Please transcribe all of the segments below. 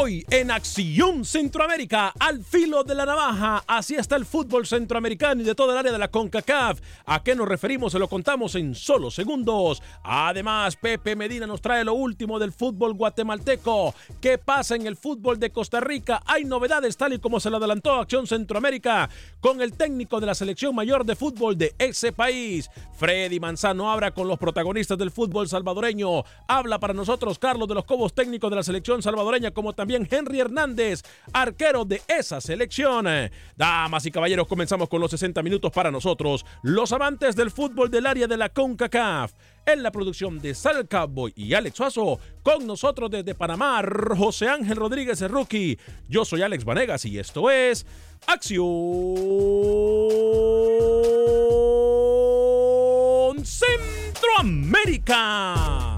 Hoy en Acción Centroamérica, al filo de la navaja, así está el fútbol centroamericano y de toda el área de la CONCACAF. ¿A qué nos referimos? Se lo contamos en solo segundos. Además, Pepe Medina nos trae lo último del fútbol guatemalteco. ¿Qué pasa en el fútbol de Costa Rica? Hay novedades tal y como se lo adelantó Acción Centroamérica con el técnico de la selección mayor de fútbol de ese país. Freddy Manzano habla con los protagonistas del fútbol salvadoreño. Habla para nosotros Carlos de los Cobos, técnico de la selección salvadoreña, como también Henry Hernández, arquero de esa selección. Damas y caballeros, comenzamos con los 60 minutos para nosotros, los amantes del fútbol del área de la CONCACAF. En la producción de Sal Cowboy y Alex Suazo, con nosotros desde Panamá, José Ángel Rodríguez el Rookie. Yo soy Alex Vanegas y esto es Acción Centroamérica.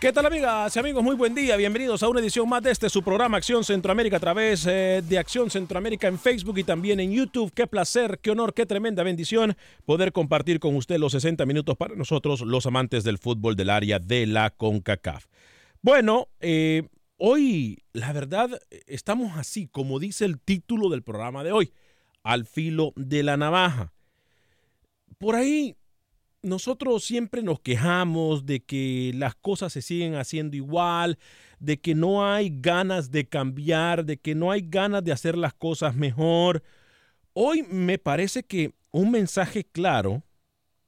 ¿Qué tal amigas y amigos? Muy buen día. Bienvenidos a una edición más de este su programa Acción Centroamérica a través eh, de Acción Centroamérica en Facebook y también en YouTube. Qué placer, qué honor, qué tremenda bendición poder compartir con usted los 60 minutos para nosotros, los amantes del fútbol del área de la CONCACAF. Bueno, eh, hoy la verdad estamos así, como dice el título del programa de hoy, al filo de la navaja. Por ahí nosotros siempre nos quejamos de que las cosas se siguen haciendo igual, de que no hay ganas de cambiar, de que no hay ganas de hacer las cosas mejor. Hoy me parece que un mensaje claro,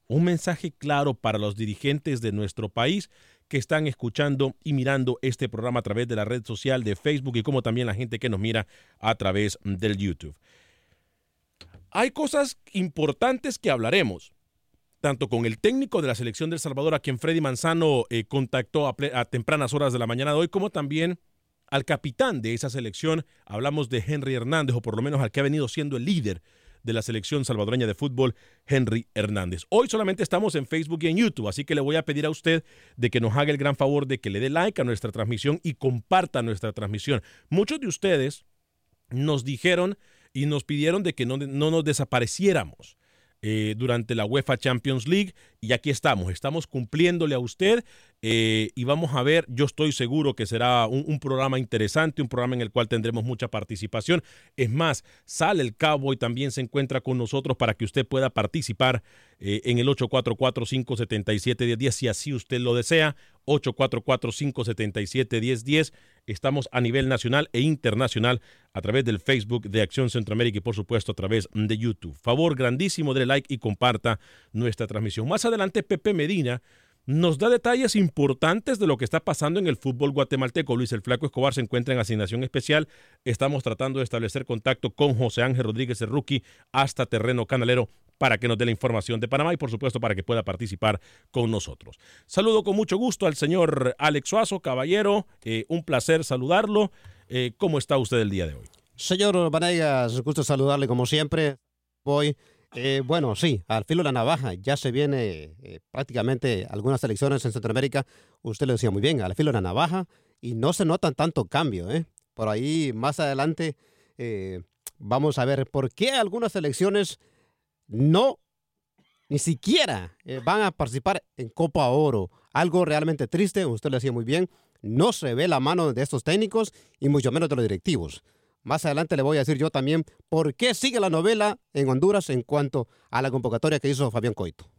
un mensaje claro para los dirigentes de nuestro país que están escuchando y mirando este programa a través de la red social de Facebook y como también la gente que nos mira a través del YouTube. Hay cosas importantes que hablaremos tanto con el técnico de la selección del Salvador, a quien Freddy Manzano eh, contactó a, tempranas horas de la mañana de hoy, como también al capitán de esa selección. Hablamos de Henry Hernández, o por lo menos al que ha venido siendo el líder de la selección salvadoreña de fútbol, Henry Hernández. Hoy solamente estamos en Facebook y en YouTube, así que le voy a pedir a usted de que nos haga el gran favor de que le dé like a nuestra transmisión y comparta nuestra transmisión. Muchos de ustedes nos dijeron y nos pidieron de que no, no nos desapareciéramos. Eh, durante la UEFA Champions League. Y aquí estamos, estamos cumpliéndole a usted eh, y vamos a ver, yo estoy seguro que será un, programa interesante, un programa en el cual tendremos mucha participación. Es más, sale el cabo y también se encuentra con nosotros para que usted pueda participar eh, en el 844-577-1010 si así usted lo desea. 844-577-1010. Estamos a nivel nacional e internacional a través del Facebook de Acción Centroamérica y por supuesto a través de YouTube. Favor grandísimo, de like y comparta nuestra transmisión. Más adelante, Pepe Medina nos da detalles importantes de lo que está pasando en el fútbol guatemalteco. Luis el Flaco Escobar se encuentra en asignación especial. Estamos tratando de establecer contacto con José Ángel Rodríguez, el rookie, hasta terreno canalero para que nos dé la información de Panamá y por supuesto para que pueda participar con nosotros. Saludo con mucho gusto al señor Alex Suazo, caballero. Eh, un placer saludarlo. Eh, ¿Cómo está usted el día de hoy? Señor Vanegas, gusto saludarle como siempre. Voy eh, bueno, sí, al filo de la navaja. Ya se viene eh, prácticamente algunas elecciones en Centroamérica. Usted lo decía muy bien, al filo de la navaja. Y no se notan tanto cambio. ¿eh? Por ahí, más adelante, eh, vamos a ver por qué algunas elecciones no, ni siquiera van a participar en Copa Oro. Algo realmente triste, usted lo decía muy bien. No se ve la mano de estos técnicos y mucho menos de los directivos. Más adelante le voy a decir yo también por qué sigue la novela en Honduras en cuanto a la convocatoria que hizo Fabián Coito.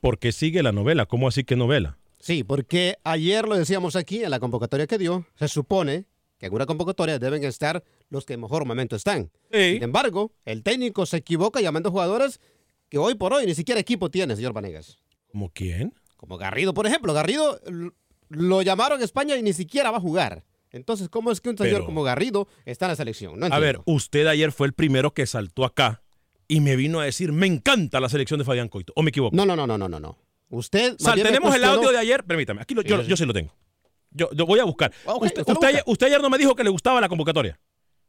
¿Por qué sigue la novela? ¿Cómo así que novela? Sí, porque ayer lo decíamos aquí en la convocatoria que dio, se supone que en una convocatoria deben estar los que en mejor momento están. Sí. Sin embargo, el técnico se equivoca llamando jugadores que hoy por hoy ni siquiera equipo tiene, señor Vanegas. ¿Como quién? Como Garrido, por ejemplo. Garrido lo llamaron a España y ni siquiera va a jugar. Entonces, ¿cómo es que un señor Pero- como Garrido está en la selección? No A ver, usted ayer fue el primero que saltó acá y me vino a decir, me encanta la selección de Fabián Coito. ¿O me equivoco? No, no, no, no, no, no. Usted. Sal, tenemos el audio de ayer. Permítame, aquí lo- yo, Sí, sí. yo sí lo tengo. Yo, yo voy a buscar. Ayer, usted ayer no me dijo que le gustaba la convocatoria.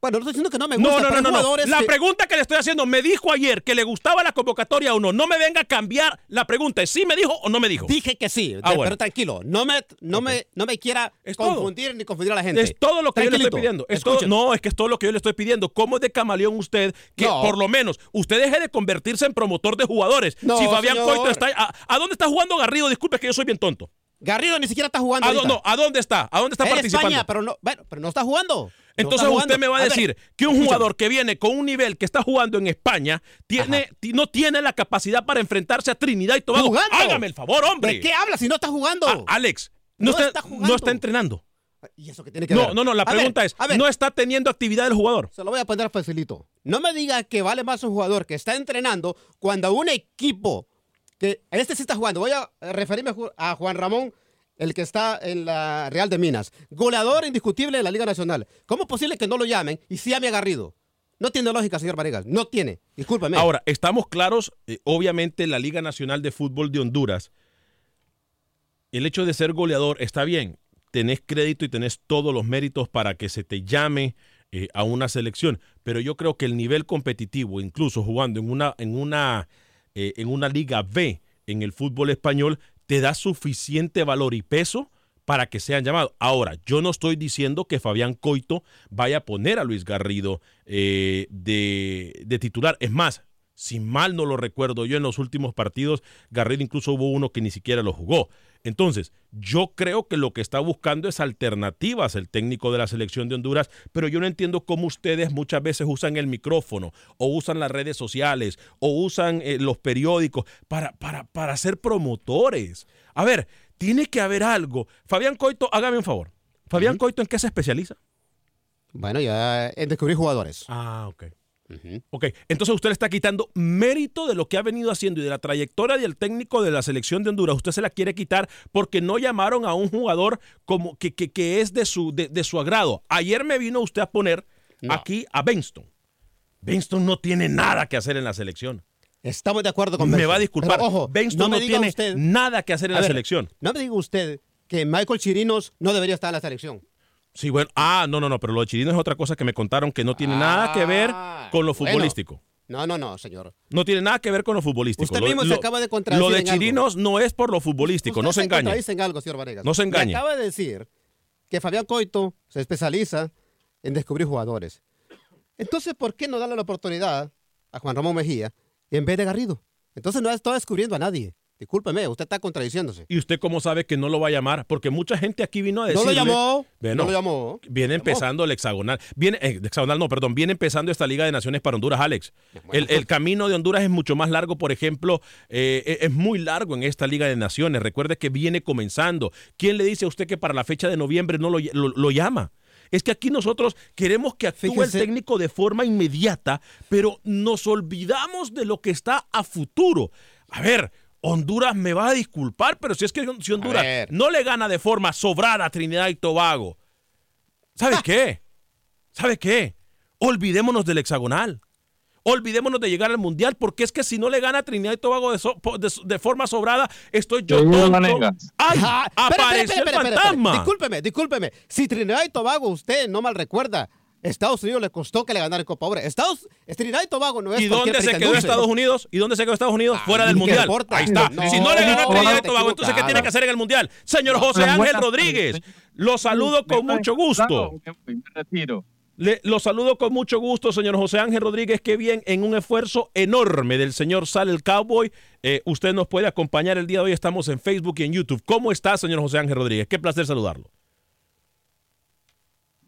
Bueno, no estoy diciendo que no me gusta. No, no, pero no, no, jugadores La que- pregunta que le estoy haciendo, me dijo ayer que le gustaba la convocatoria o no. No me venga a cambiar la pregunta. ¿Es sí me dijo o no me dijo? Dije que sí, Ah, de- bueno. pero tranquilo, no me, no me, no me quiera Es todo. confundir ni confundir a la gente. Es todo lo que yo le estoy pidiendo. Es todo- no, es que es todo lo que yo le estoy pidiendo. ¿Cómo es de camaleón usted que No. por lo menos usted deje de convertirse en promotor de jugadores? No, si Fabián señor. Coito está... ¿a, a dónde está jugando Garrido? Disculpe que yo soy bien tonto. Garrido ni siquiera está jugando. ¿A, no, ¿A dónde está? ¿A dónde está en participando? España, pero no, bueno, pero no está jugando. Entonces usted me va a decir que un jugador que viene con un nivel que está jugando en España tiene, ti- no tiene la capacidad para enfrentarse a Trinidad y Tobago. ¿Jugando? Hágame el favor, hombre. ¿De qué habla si no está jugando? Alex, no, No está, está jugando. no está entrenando. ¿Y eso qué tiene que No, ver? no, no, la A ver, pregunta es, a ver, ¿no está teniendo actividad el jugador? Se lo voy a poner facilito. No me diga que vale más un jugador que está entrenando cuando un equipo que este sí está jugando. Voy a referirme a Ju- a Juan Ramón, el que está en la Real de Minas. Goleador indiscutible de la Liga Nacional. ¿Cómo es posible que no lo llamen y sí llame a Garrido? No tiene lógica, señor Varegas. No tiene. Discúlpeme. Ahora, estamos claros, eh, obviamente la Liga Nacional de Fútbol de Honduras, el hecho de ser goleador está bien, tenés crédito y tenés todos los méritos para que se te llame eh, a una selección, pero yo creo que el nivel competitivo, incluso jugando en una, en una, eh, en una Liga B en el fútbol español, te da suficiente valor y peso para que sean llamados. Ahora, yo no estoy diciendo que Fabián Coito vaya a poner a Luis Garrido eh, de, de titular. Es más, si mal no lo recuerdo yo en los últimos partidos, Garrido incluso hubo uno que ni siquiera lo jugó. Entonces, yo creo que lo que está buscando es alternativas el técnico de la selección de Honduras, pero yo no entiendo cómo ustedes muchas veces usan el micrófono o usan las redes sociales o usan eh, los periódicos para, para, para ser promotores. A ver, tiene que haber algo. Fabián Coito, hágame un favor. Fabián Coito, ¿en qué se especializa? Bueno, ya en descubrir jugadores. Ah, ok. Ok, entonces usted le está quitando mérito de lo que ha venido haciendo y de la trayectoria del técnico de la selección de Honduras. Usted se la quiere quitar porque no llamaron a un jugador como que, que- que es de su, de, de su agrado. Ayer me vino usted a poner No. aquí a Benston. Benston no tiene nada que hacer en la selección. Estamos de acuerdo con Me Benson. va a disculpar. Pero, ojo, Benston no, me diga tiene usted- nada que hacer en la ver, selección. No me diga usted que Michael Chirinos no debería estar en la selección. Sí, bueno. Ah, no, no, no, pero lo de Chirino es otra cosa que me contaron que no tiene nada que ver Ah, con lo bueno. futbolístico. No, no, no, señor. No tiene nada que ver con lo futbolístico. Usted Lo- mismo se acaba de contradecir Lo de en algo. Chirinos no es por lo futbolístico, no Usted se engañe. en algo, señor Vanegas. No se engañe. Me acaba de decir que Fabián Coito se especializa en descubrir jugadores. Entonces, ¿por qué no darle la oportunidad a Juan Ramón Mejía en vez de Garrido? Entonces no está descubriendo a nadie. Discúlpeme, usted está contradiciéndose. ¿Y usted cómo sabe que no lo va a llamar? Porque mucha gente aquí vino a No decirle... lo llamó. Bueno, no lo llamó. Viene empezando el hexagonal. Viene, eh, hexagonal no, perdón. Viene empezando esta Liga de Naciones para Honduras, Alex. El, el camino de Honduras es mucho más largo, por ejemplo, eh, eh, es muy largo en esta Liga de Naciones. Recuerde que viene comenzando. ¿Quién le dice a usted que para la fecha de noviembre no lo, lo- lo llama? Es que aquí nosotros queremos que actúe el técnico de forma inmediata, pero nos olvidamos de lo que está a futuro. A ver, Honduras me va a disculpar, pero si es que si Honduras no le gana de forma sobrada a Trinidad y Tobago, ¿sabe qué? ¿Sabe qué? Olvidémonos del hexagonal. Olvidémonos de llegar al mundial, porque es que si no le gana a Trinidad y Tobago de, so- po- de- de forma sobrada, estoy yo tonto. ¡Ay! Ah, espera, ¡Apareció espera, espera, el espera, fantasma! Discúlpeme, discúlpeme. Si Trinidad y Tobago, usted no mal recuerda, Estados Unidos le costó que le ganara Copa Oro. Estados, Trinidad y Tobago no es ¿Y dónde se quedó dulce. Estados Unidos? ¿Y dónde se quedó Estados Unidos? Ah, Fuera del ¿qué mundial. importa? Ahí está. No, si no le ganó no, Trinidad y Tobago, entonces ¿qué tiene que hacer en el mundial? Señor José Ángel Rodríguez, lo saludo con Me mucho gusto. retiro. Le, lo saludo con mucho gusto, señor José Ángel Rodríguez. Qué bien, en un esfuerzo enorme del señor Sal el Cowboy. eh, usted nos puede acompañar el día de hoy. Estamos en Facebook y en YouTube. ¿Cómo está, señor José Ángel Rodríguez? Qué placer saludarlo.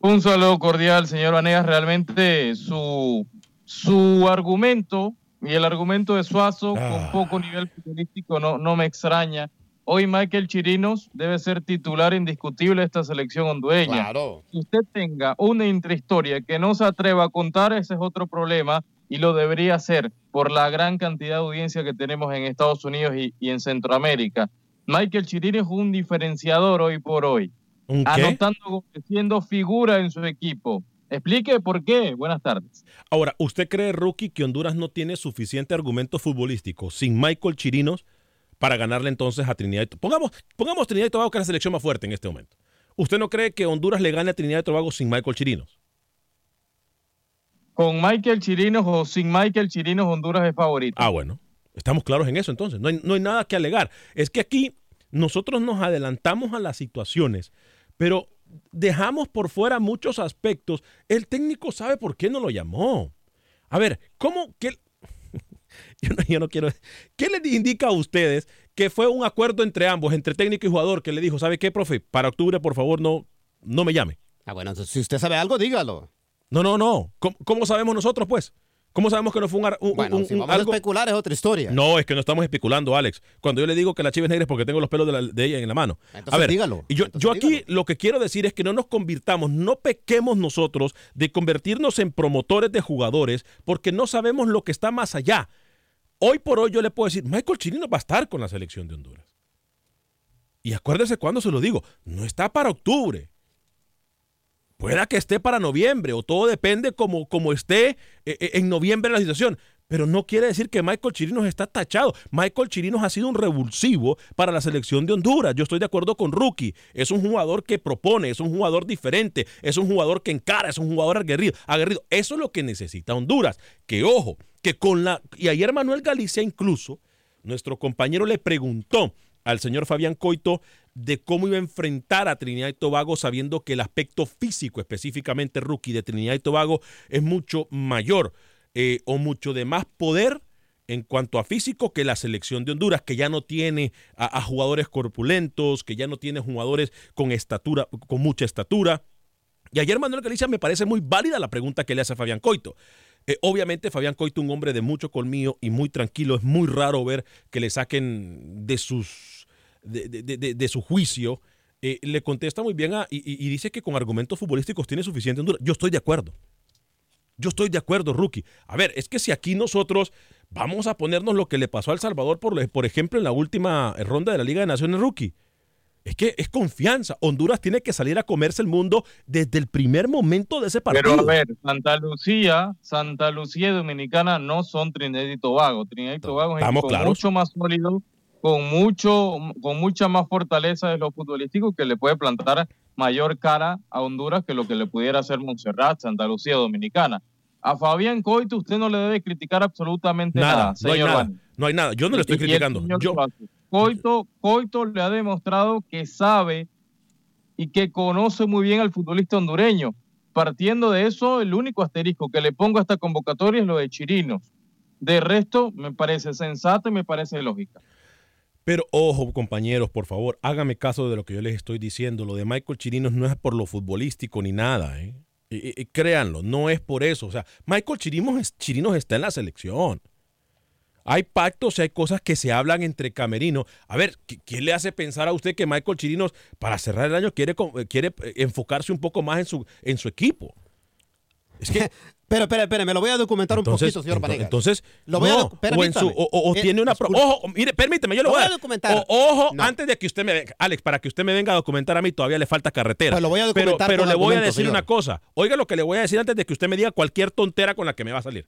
Un saludo cordial, señor Vanegas. Realmente su, su argumento y el argumento de Suazo Ah. con poco nivel futbolístico no, no me extraña. Hoy Michael Chirinos debe ser titular indiscutible de esta selección hondureña. Claro. que usted tenga una intrahistoria que no se atreva a contar, ese es otro problema y lo debería hacer por la gran cantidad de audiencia que tenemos en Estados Unidos y, y en Centroamérica. Michael Chirino es un diferenciador hoy por hoy, ¿Un qué? anotando siendo figura en su equipo. Explique por qué. Buenas tardes. Ahora, ¿usted cree, Rookie, que Honduras no tiene suficiente argumento futbolístico sin Michael Chirinos para ganarle entonces a Trinidad y Tobago? Pongamos, pongamos Trinidad y Tobago, que es la selección más fuerte en este momento. ¿Usted no cree que Honduras le gane a Trinidad y Tobago sin Michael Chirinos? Con Michael Chirinos o sin Michael Chirinos, Honduras es favorito. Ah, bueno. Estamos claros en eso entonces. No hay, no hay nada que alegar. Es que aquí nosotros nos adelantamos a las situaciones, pero dejamos por fuera muchos aspectos. El técnico sabe por qué no lo llamó. A ver, ¿cómo que yo no, yo no quiero. ¿Qué les indica a ustedes que fue un acuerdo entre ambos, entre técnico y jugador, que le dijo, ¿sabe qué, profe? Para octubre, por favor, no, no me llame. Ah, bueno, si usted sabe algo, dígalo. No, no, no. ¿Cómo, cómo sabemos nosotros, pues? ¿Cómo sabemos que no fue un, Bueno, un- si vamos algo- a especular es otra historia. No, es que no estamos especulando, Alex. Cuando yo le digo que la chiva es negra es porque tengo los pelos de, la- de ella en la mano. Entonces a ver, dígalo. yo, Entonces yo aquí dígalo. lo que quiero decir es que no nos convirtamos, no pequemos nosotros de convertirnos en promotores de jugadores porque no sabemos lo que está más allá. Hoy por hoy yo le puedo decir, Michael Chirino va a estar con la selección de Honduras. Y acuérdese cuando se lo digo, no está para octubre. Pueda que esté para noviembre o todo depende como, como esté eh, eh, en noviembre la situación. Pero no quiere decir que Michael Chirinos está tachado. Michael Chirinos ha sido un revulsivo para la selección de Honduras. Yo estoy de acuerdo con Rookie. Es un jugador que propone, es un jugador diferente, es un jugador que encara, es un jugador aguerrido. aguerrido. Eso es lo que necesita Honduras. Que ojo, que con la... Y ayer Manuel Galicia incluso, nuestro compañero le preguntó al señor Fabián Coito de cómo iba a enfrentar a Trinidad y Tobago sabiendo que el aspecto físico, específicamente rookie de Trinidad y Tobago, es mucho mayor eh, o mucho de más poder en cuanto a físico que la selección de Honduras, que ya no tiene a, jugadores corpulentos, que ya no tiene jugadores con estatura, con mucha estatura. Y ayer Manuel Galicia me parece muy válida la pregunta que le hace a Fabián Coito. Eh, obviamente Fabián Coito, un hombre de mucho colmillo y muy tranquilo, es muy raro ver que le saquen de sus de, de- de- de su juicio. Eh, le contesta muy bien a- y, y- dice que con argumentos futbolísticos tiene suficiente Honduras. Yo estoy de acuerdo. Yo estoy de acuerdo, Rookie. A ver, es que si aquí nosotros vamos a ponernos lo que le pasó a El Salvador, por, por ejemplo, en la última ronda de la Liga de Naciones Rookie. Es que es confianza. Honduras tiene que salir a comerse el mundo desde el primer momento de ese partido. Pero a ver, Santa Lucía, Santa Lucía y Dominicana no son Trinidad y Tobago. Trinidad y Tobago es claros. mucho más sólido, con mucho, con mucha más fortaleza de lo futbolístico que le puede plantar mayor cara a Honduras que lo que le pudiera hacer Montserrat, Santa Lucía Dominicana. A Fabián Coito usted no le debe criticar absolutamente nada, Nada, no hay señor nada. No hay nada. Yo no le estoy Y- criticando. señor Yo. Coito, Coito le ha demostrado que sabe y que conoce muy bien al futbolista hondureño. Partiendo de eso, el único asterisco que le pongo a esta convocatoria es lo de Chirinos. De resto, me parece sensato y me parece lógica. Pero ojo, compañeros, por favor, hágame caso de lo que yo les estoy diciendo. Lo de Michael Chirinos no es por lo futbolístico ni nada, ¿eh? Y- créanlo, no es por eso. O sea, Michael Chirinos, es- Chirinos está en la selección. Hay pactos y hay cosas que se hablan entre camerinos. A ver, ¿qui- ¿quién le hace pensar a usted que Michael Chirinos, para cerrar el año, quiere, quiere eh, enfocarse un poco más en su, en su equipo? Es que Pero, espera, espera, me lo voy a documentar un poquito, señor Vanegas. entonces Lo voy a no, o, en su- permítame. o- o- o Eh, tiene una pro- disculpe. ojo, mire, permíteme, yo Lo voy a voy a documentar. ojo, No. antes de que usted me venga, Alex, para que usted me venga a documentar a mí todavía le falta carretera. Pues lo voy a pero documentar pero con le voy a decir señor. una cosa. Oiga lo que le voy a decir antes de que usted me diga cualquier tontera con la que me va a salir.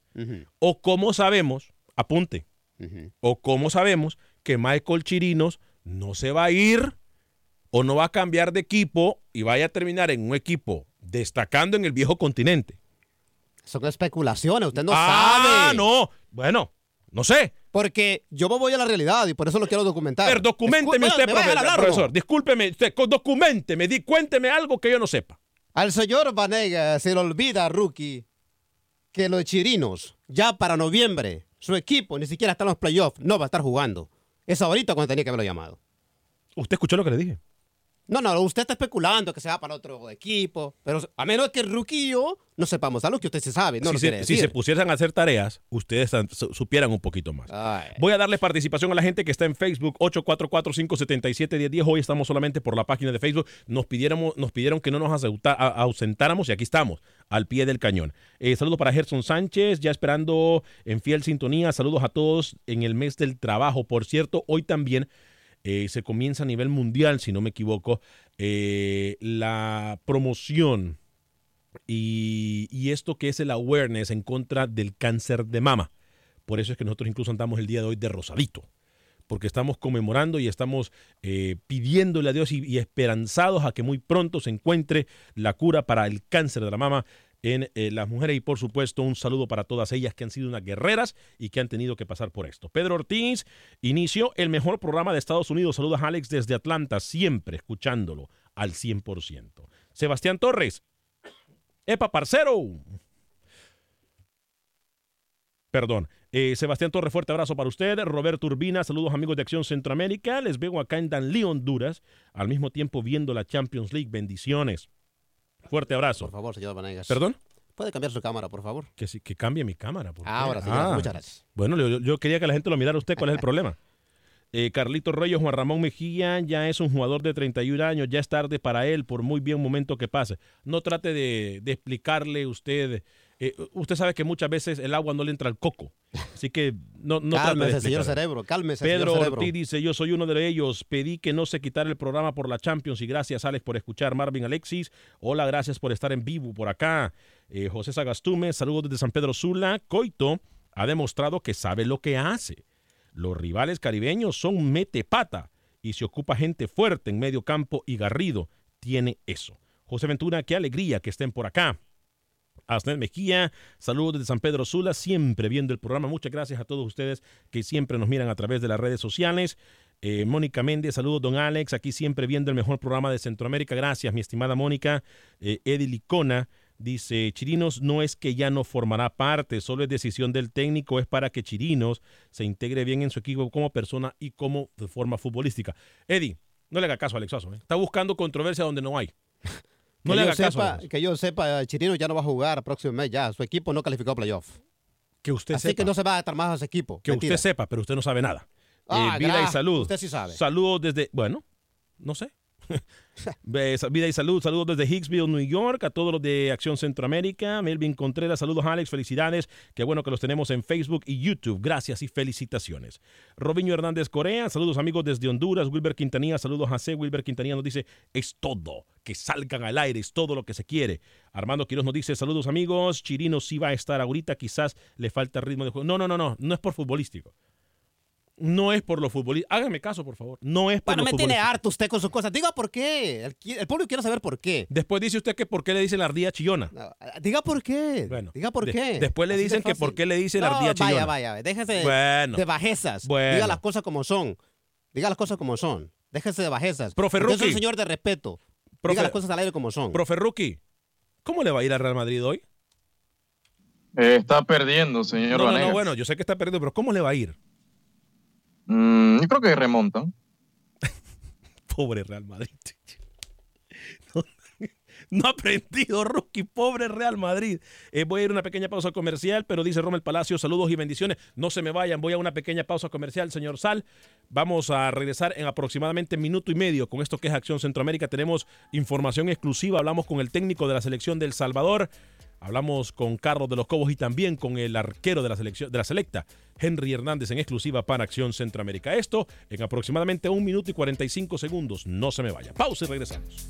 O cómo sabemos, apunte, o cómo sabemos que Michael Chirinos no se va a ir o no va a cambiar de equipo y vaya a terminar en un equipo destacando en el viejo continente. Son especulaciones, usted no ah, sabe. no. Bueno, no sé. Porque yo me voy a la realidad y por eso lo quiero documentar. Pero documenteme usted, ¿me va a dejar profe- hablar o no? profesor. Discúlpeme, usted, documenteme, di, cuénteme algo que yo no sepa. Al señor Vanega se le olvida, rookie, que los chirinos, ya para noviembre, su equipo ni siquiera está en los playoffs, no va a estar jugando. Es ahorita cuando tenía que haberlo llamado. ¿Usted escuchó lo que le dije? No, no, usted está especulando que se va para otro equipo, pero a menos que el rookie y yo no sepamos algo que usted se sabe, no si, lo se, si se pusieran a hacer tareas, ustedes supieran un poquito más. Ay. Voy a darle participación a la gente que está en Facebook, 844-577-1010. Hoy estamos solamente por la página de Facebook. Nos, pidiéramos, nos pidieron que no nos ausentáramos y aquí estamos, al pie del cañón. Eh, saludos para Gerson Sánchez, ya esperando en fiel sintonía. Saludos a todos en el mes del trabajo. Por cierto, hoy también eh, se comienza a nivel mundial, si no me equivoco, eh, la promoción y, esto que es el awareness en contra del cáncer de mama. Por eso es que nosotros incluso andamos el día de hoy de rosadito, porque estamos conmemorando y estamos eh, pidiéndole a Dios y esperanzados a que muy pronto se encuentre la cura para el cáncer de la mama en eh, las mujeres y por supuesto un saludo para todas ellas que han sido unas guerreras y que han tenido que pasar por esto. Pedro Ortiz inició el mejor programa de Estados Unidos. Saludos a Alex desde Atlanta, siempre escuchándolo al 100%. Sebastián Torres, ¡Epa, parcero! Perdón. Eh, Sebastián Torres, fuerte abrazo para usted. Roberto Urbina, saludos amigos de Acción Centroamérica. Les veo acá en Danlí, Honduras, al mismo tiempo viendo la Champions League. Bendiciones. Fuerte abrazo. Por favor, señor Vanegas. ¿Perdón? ¿Puede cambiar su cámara, por favor? Que, sí- que cambie mi cámara. ¿por qué? Ahora, señor, Ah, muchas gracias. Bueno, yo, yo quería que la gente lo mirara a usted. ¿Cuál es el problema? Eh, Carlito Reyes, Juan Ramón Mejía ya es un jugador de 31 años, ya es tarde para él, por muy bien momento que pase. No trate de, de explicarle usted. Eh, usted sabe que muchas veces el agua no le entra al coco. Así que no, no de cálmese, señor cerebro, cálmese, Pedro señor cerebro. Ortiz dice, yo soy uno de ellos, pedí que no se quitara el programa por la Champions y gracias Alex por escuchar, Marvin Alexis, hola, gracias por estar en vivo por acá, Eh, José Sagastume, saludos desde San Pedro Sula, Coito ha demostrado que sabe lo que hace, los rivales caribeños son mete pata y se ocupa gente fuerte en medio campo y Garrido tiene eso. José Ventura, qué alegría que estén por acá. Asnet Mejía, saludos desde San Pedro Sula, siempre viendo el programa. Muchas gracias a todos ustedes que siempre nos miran a través de las redes sociales. Eh, Mónica Méndez, saludos don Alex, aquí siempre viendo el mejor programa de Centroamérica. Gracias, mi estimada Mónica. Eh, Eddie Licona dice, Chirinos no es que ya no formará parte, solo es decisión del técnico, es para que Chirinos se integre bien en su equipo como persona y como de forma futbolística. Eddie, no le haga caso a Alex Oso, ¿eh? Está buscando controversia donde no hay. No que, le yo haga caso. sepa, que yo sepa, Chirino ya no va a jugar próximo mes ya. Su equipo no calificó a playoff. Que usted Así sepa. que no se va a adaptar más a ese equipo. Que Mentira. usted sepa, pero usted no sabe nada. Ah, Eh, vida y salud. usted sí sabe. Saludos desde, bueno, no sé. Vida y salud, saludos desde Hicksville, New York, a todos los de Acción Centroamérica. Melvin Contreras, saludos Alex, felicidades. Qué bueno que los tenemos en Facebook y YouTube. Gracias y felicitaciones. Robinho Hernández Corea, saludos amigos desde Honduras. Wilber Quintanilla, saludos a C. Wilber Quintanilla nos dice, es todo, que salgan al aire, es todo lo que se quiere. Armando Quiroz nos dice, saludos amigos, Chirino sí va a estar ahorita, quizás le falta ritmo de juego. No, no, no, no, no es por futbolístico. No es por los futbolistas. Hágame caso, por favor. No es por Bueno, los me tiene harto usted con sus cosas. Diga por qué. El, el público quiere saber por qué. Después dice usted que por qué le dicen la ardilla chillona. No, Diga por qué. Bueno, Diga por de- qué. después le Así dicen que por qué le dicen la No, ardilla chillona. Vaya, vaya. Déjese Bueno. de bajezas. Bueno. Diga las cosas como son. Diga las cosas como son. Déjese de bajezas. Profe Usted es un Rookie. señor de respeto. Profe- Diga las cosas al aire como son. Profe Rookie, ¿cómo le va a ir al Real Madrid hoy? Eh, está perdiendo, señor No, no, no, bueno, yo sé que está perdiendo, pero ¿cómo le va a ir? Mm, yo creo que remontan. Pobre Real Madrid. No, ha aprendido, Rookie. Pobre Real Madrid. Eh, voy a ir a una pequeña pausa comercial, pero dice Romel Palacio, saludos y bendiciones. No se me vayan, voy a una pequeña pausa comercial, señor Sal. Vamos a regresar en aproximadamente minuto y medio con esto que es Acción Centroamérica. Tenemos información exclusiva, hablamos con el técnico de la selección del Salvador. Hablamos con Carlos de los Cobos y también con el arquero de la selección de la selecta, Henry Hernández, en exclusiva para Acción Centroamérica. Esto en aproximadamente un minuto y 45 segundos. No se me vaya. Pausa y regresamos.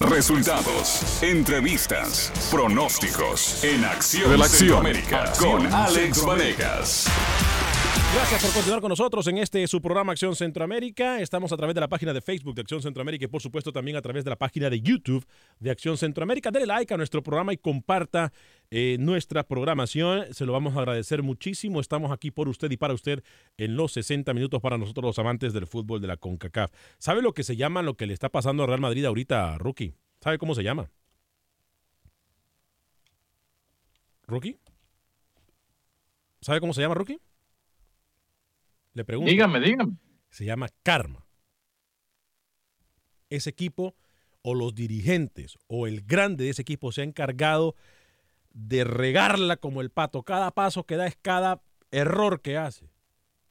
Resultados, entrevistas, pronósticos en Acción Relación. Centroamérica con Alex Vanegas. Gracias por continuar con nosotros en este su programa Acción Centroamérica. Estamos a través de la página de Facebook de Acción Centroamérica y por supuesto también a través de la página de YouTube de Acción Centroamérica. Dele like a nuestro programa y comparta eh, nuestra programación. Se lo vamos a agradecer muchísimo. Estamos aquí por usted y para usted en los 60 minutos para nosotros los amantes del fútbol de la CONCACAF. ¿Sabe lo que se llama, lo que le está pasando a Real Madrid ahorita, Rookie? ¿Sabe cómo se llama? ¿Rookie? ¿Sabe cómo se llama, Rookie? Le pregunto. Dígame, dígame. Se llama karma. Ese equipo o los dirigentes o el grande de ese equipo se ha encargado de regarla como el pato. Cada paso que da es cada error que hace.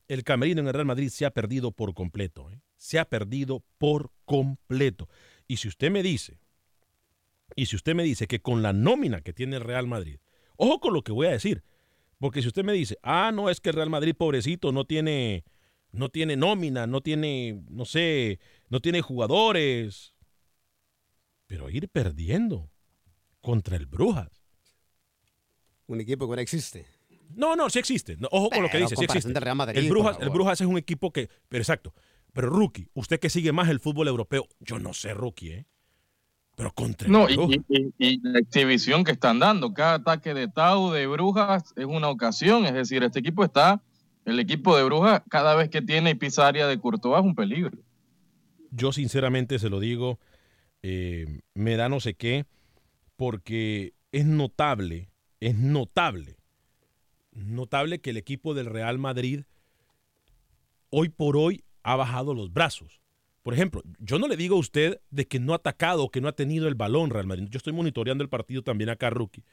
El camerino en el Real Madrid se ha perdido por completo. ¿eh? Se ha perdido por completo. Y si usted me dice, y si usted me dice que con la nómina que tiene el Real Madrid, ojo con lo que voy a decir, porque si usted me dice, ah, no, es que el Real Madrid, pobrecito, no tiene, no tiene nómina, no tiene, no sé, no tiene jugadores. Pero ir perdiendo contra el Brujas. Un equipo que no existe. No, no, sí existe. Ojo con lo que dice, sí existe. del Real Madrid, el, Brujas, el. Brujas es un equipo que, pero exacto. Pero rookie, usted que sigue más el fútbol europeo, yo no sé rookie, ¿eh? Pero contra el No, y- y la exhibición que están dando, cada ataque de Tau, de Brujas, es una ocasión. Es decir, este equipo está, el equipo de Brujas, cada vez que tiene y pisa área de Courtois es un peligro. yo sinceramente se lo digo, eh, me da no sé qué, porque es notable, es notable, notable que el equipo del Real Madrid hoy por hoy ha bajado los brazos. Por ejemplo, yo no le digo a usted de que no ha atacado que no ha tenido el balón Real Madrid. Yo estoy monitoreando el partido también acá, rookie.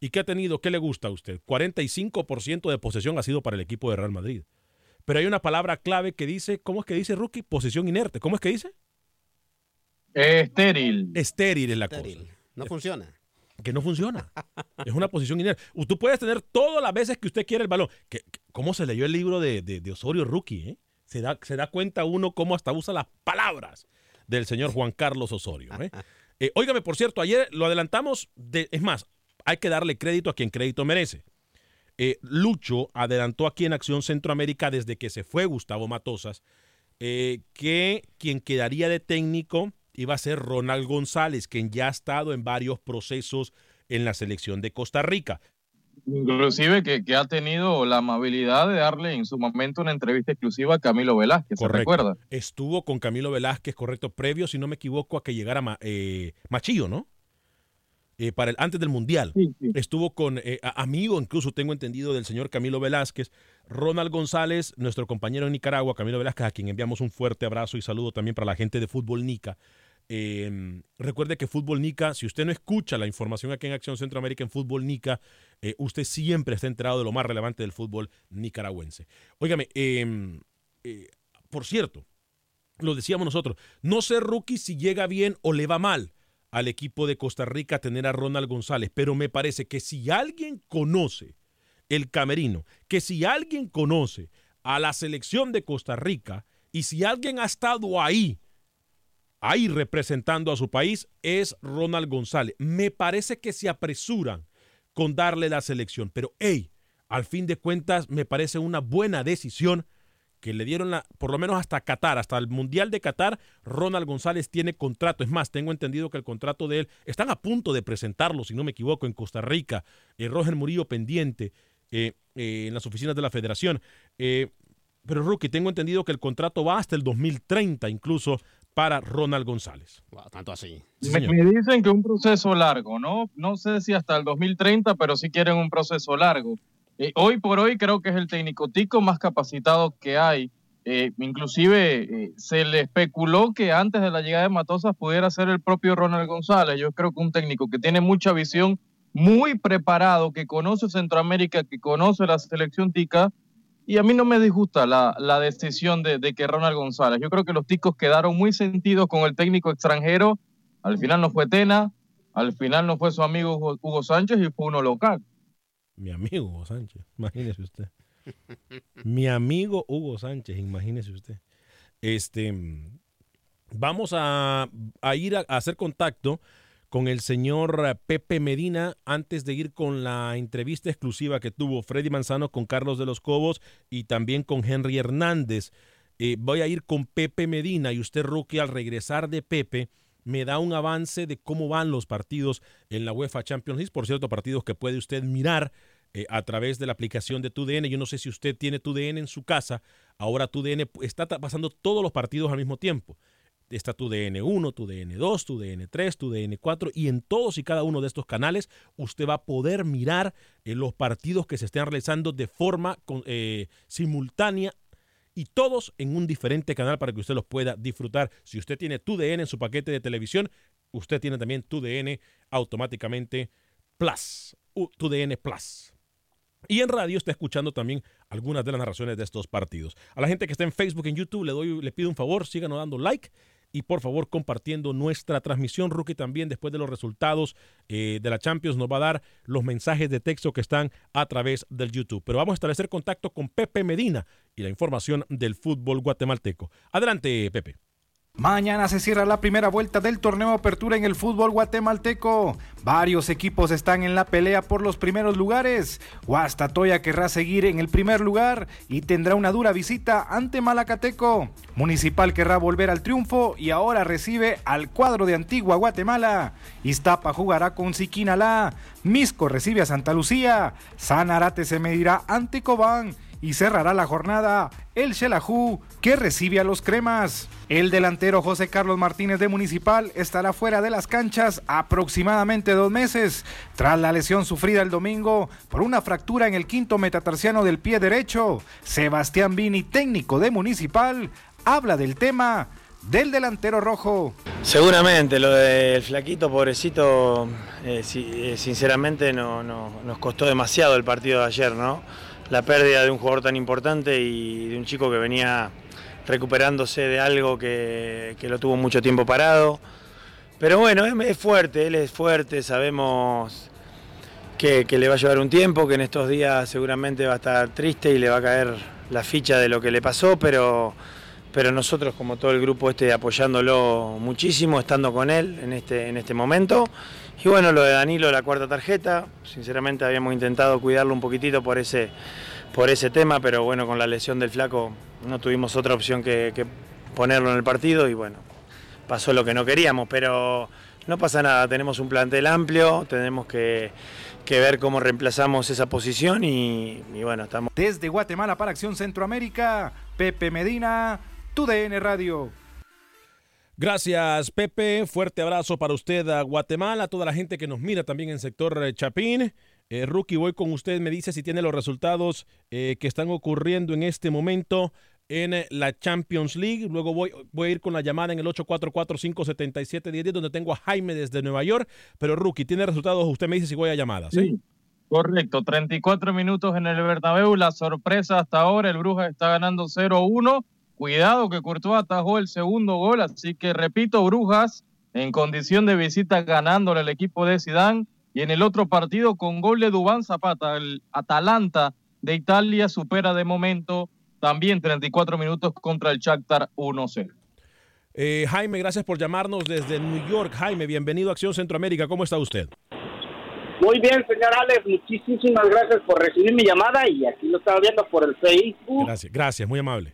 ¿Y qué ha tenido? ¿Qué le gusta a usted? 45% de posesión ha sido para el equipo de Real Madrid. Pero hay una palabra clave que dice, ¿cómo es que dice rookie? Posesión inerte. ¿Cómo es que dice? estéril. Estéril es la Estéril. cosa. No funciona. Que no funciona. es una posición inerte. Tú puedes tener todas las veces que usted quiera el balón. Que, que- ¿Cómo se leyó el libro de, de- de Osorio Rookie? eh? Se, da, se da cuenta uno cómo hasta usa las palabras del señor Juan Carlos Osorio. ¿eh? Eh, óigame, por cierto, ayer lo adelantamos. De, es más, hay que darle crédito a quien crédito merece. Eh, Lucho adelantó aquí en Acción Centroamérica desde que se fue Gustavo Matosas eh, que quien quedaría de técnico iba a ser Ronald González, quien ya ha estado en varios procesos en la selección de Costa Rica. Inclusive que, que ha tenido la amabilidad de darle en su momento una entrevista exclusiva a Camilo Velázquez, ¿se recuerda? Estuvo con Camilo Velázquez, correcto, previo, si no me equivoco, a que llegara Ma- eh, Machillo, ¿no? Eh, para el, antes del Mundial. Sí, sí. Estuvo con eh, amigo, incluso tengo entendido, del señor Camilo Velázquez. Ronald González, nuestro compañero en Nicaragua, Camilo Velázquez, a quien enviamos un fuerte abrazo y saludo también para la gente de Fútbol Nica. Eh, recuerde que Fútbol Nica, si usted no escucha la información aquí en Acción Centroamérica en Fútbol Nica, eh, usted siempre está enterado de lo más relevante del fútbol nicaragüense. Óigame, eh, eh, por cierto, lo decíamos nosotros, no sé rookie si llega bien o le va mal al equipo de Costa Rica tener a Ronald González, pero me parece que si alguien conoce el camerino, que si alguien conoce a la selección de Costa Rica y si alguien ha estado ahí, ahí representando a su país, es Ronald González. Me parece que se apresuran con darle la selección, pero hey, al fin de cuentas me parece una buena decisión que le dieron la, por lo menos hasta Qatar, hasta el Mundial de Qatar, Ronald González tiene contrato. Es más, tengo entendido que el contrato de él, están a punto de presentarlo, si no me equivoco, en Costa Rica. Eh, Roger Murillo pendiente eh, eh, en las oficinas de la federación. Eh, pero Rookie, tengo entendido que el contrato va hasta el 2030 incluso para Ronald González. Wow, tanto así. Sí, Me, señor. me dicen que un proceso largo, ¿no? No sé si hasta el 2030, pero sí quieren un proceso largo. Eh, hoy por hoy creo que es el técnico tico más capacitado que hay. Eh, inclusive eh, se le especuló que antes de la llegada de Matosas pudiera ser el propio Ronald González. Yo creo que un técnico que tiene mucha visión, muy preparado, que conoce Centroamérica, que conoce la selección tica. Y a mí no me disgusta la, la decisión de, de que Ronald González. Yo creo que los ticos quedaron muy sentidos con el técnico extranjero. Al final no fue Tena, al final no fue su amigo Hugo, Sánchez y fue uno local. Mi amigo Hugo Sánchez, imagínese usted. Mi amigo Hugo Sánchez, imagínese usted. Este, vamos a, a ir a hacer contacto con el señor eh, Pepe Medina antes de ir con la entrevista exclusiva que tuvo Freddy Manzano con Carlos de los Cobos y también con Henry Hernández. Eh, voy a ir con Pepe Medina y usted, Rookie, al regresar de Pepe, me da un avance de cómo van los partidos en la UEFA Champions League. Por cierto, partidos que puede usted mirar eh, a través de la aplicación de TUDN. Yo no sé si usted tiene TUDN en su casa. Ahora TUDN está ta- pasando todos los partidos al mismo tiempo. Está TUDN 1, TUDN 2, TUDN 3, TUDN 4 y en todos y cada uno de estos canales usted va a poder mirar eh, los partidos que se estén realizando de forma eh, simultánea y todos en un diferente canal para que usted los pueda disfrutar. Si usted tiene TUDN en su paquete de televisión, usted tiene también TUDN automáticamente Plus, U- TUDN Plus. Y en radio está escuchando también algunas de las narraciones de estos partidos. A la gente que está en Facebook, en YouTube, le doy, le pido un favor, síganos dando like y por favor compartiendo nuestra transmisión. Rookie también después de los resultados eh, de la Champions nos va a dar los mensajes de texto que están a través del YouTube. Pero vamos a establecer contacto con Pepe Medina y la información del fútbol guatemalteco. Adelante, Pepe. Mañana se cierra la primera vuelta del torneo Apertura en el fútbol guatemalteco. Varios equipos están en la pelea por los primeros lugares. Guastatoya querrá seguir en el primer lugar y tendrá una dura visita ante Malacateco. Municipal querrá volver al triunfo y ahora recibe al cuadro de Antigua Guatemala. Iztapa jugará con Siquinalá. Misco recibe a Santa Lucía. Sanarate se medirá ante Cobán y cerrará la jornada el Xelajú que recibe a los cremas. El delantero José Carlos Martínez de Municipal estará fuera de las canchas aproximadamente dos meses tras la lesión sufrida el domingo por una fractura en el quinto metatarsiano del pie derecho. Sebastián Vini, técnico de Municipal, habla del tema del delantero rojo. Seguramente, lo del flaquito, pobrecito, eh, eh, sinceramente no- nos costó demasiado el partido de ayer, ¿no? La pérdida de un jugador tan importante y de un chico que venía recuperándose de algo que, que lo tuvo mucho tiempo parado. Pero bueno, es, es fuerte, él es fuerte, sabemos que, le va a llevar un tiempo, que en estos días seguramente va a estar triste y le va a caer la ficha de lo que le pasó, pero pero nosotros como todo el grupo este apoyándolo muchísimo, estando con él en este, en este momento. Y bueno, lo de Danilo, la cuarta tarjeta, sinceramente habíamos intentado cuidarlo un poquitito por ese, por ese tema, pero bueno, con la lesión del flaco no tuvimos otra opción que, ponerlo en el partido y bueno, pasó lo que no queríamos, pero No pasa nada, tenemos un plantel amplio, tenemos que, que ver cómo reemplazamos esa posición y, y bueno, estamos... Desde Guatemala para Acción Centroamérica, Pepe Medina, TUDN Radio. Gracias, Pepe. Fuerte abrazo para usted a Guatemala, a toda la gente que nos mira también en sector eh, Chapín. Eh, Rookie, voy con usted. Me dice si tiene los resultados eh, que están ocurriendo en este momento en eh, la Champions League. Luego voy, voy a ir con la llamada en el 844-577-1010, donde tengo a Jaime desde Nueva York. Pero Rookie, ¿tiene resultados? Usted me dice si voy a llamadas. ¿sí? Correcto. 34 minutos en el Bernabéu. La sorpresa hasta ahora, el Brujas está ganando 0-1. Cuidado que Courtois atajó el segundo gol, así que repito, Brujas en condición de visita ganándole al equipo de Zidane y en el otro partido con gol de Dubán Zapata, el Atalanta de Italia supera de momento también 34 minutos contra el Shakhtar 1-0. Eh, Jaime, gracias por llamarnos desde New York. Jaime, bienvenido a Acción Centroamérica. ¿Cómo está usted? Muy bien, señor Alex, muchísimas gracias por recibir mi llamada y aquí lo estaba viendo por el Facebook. Gracias, gracias, muy amable.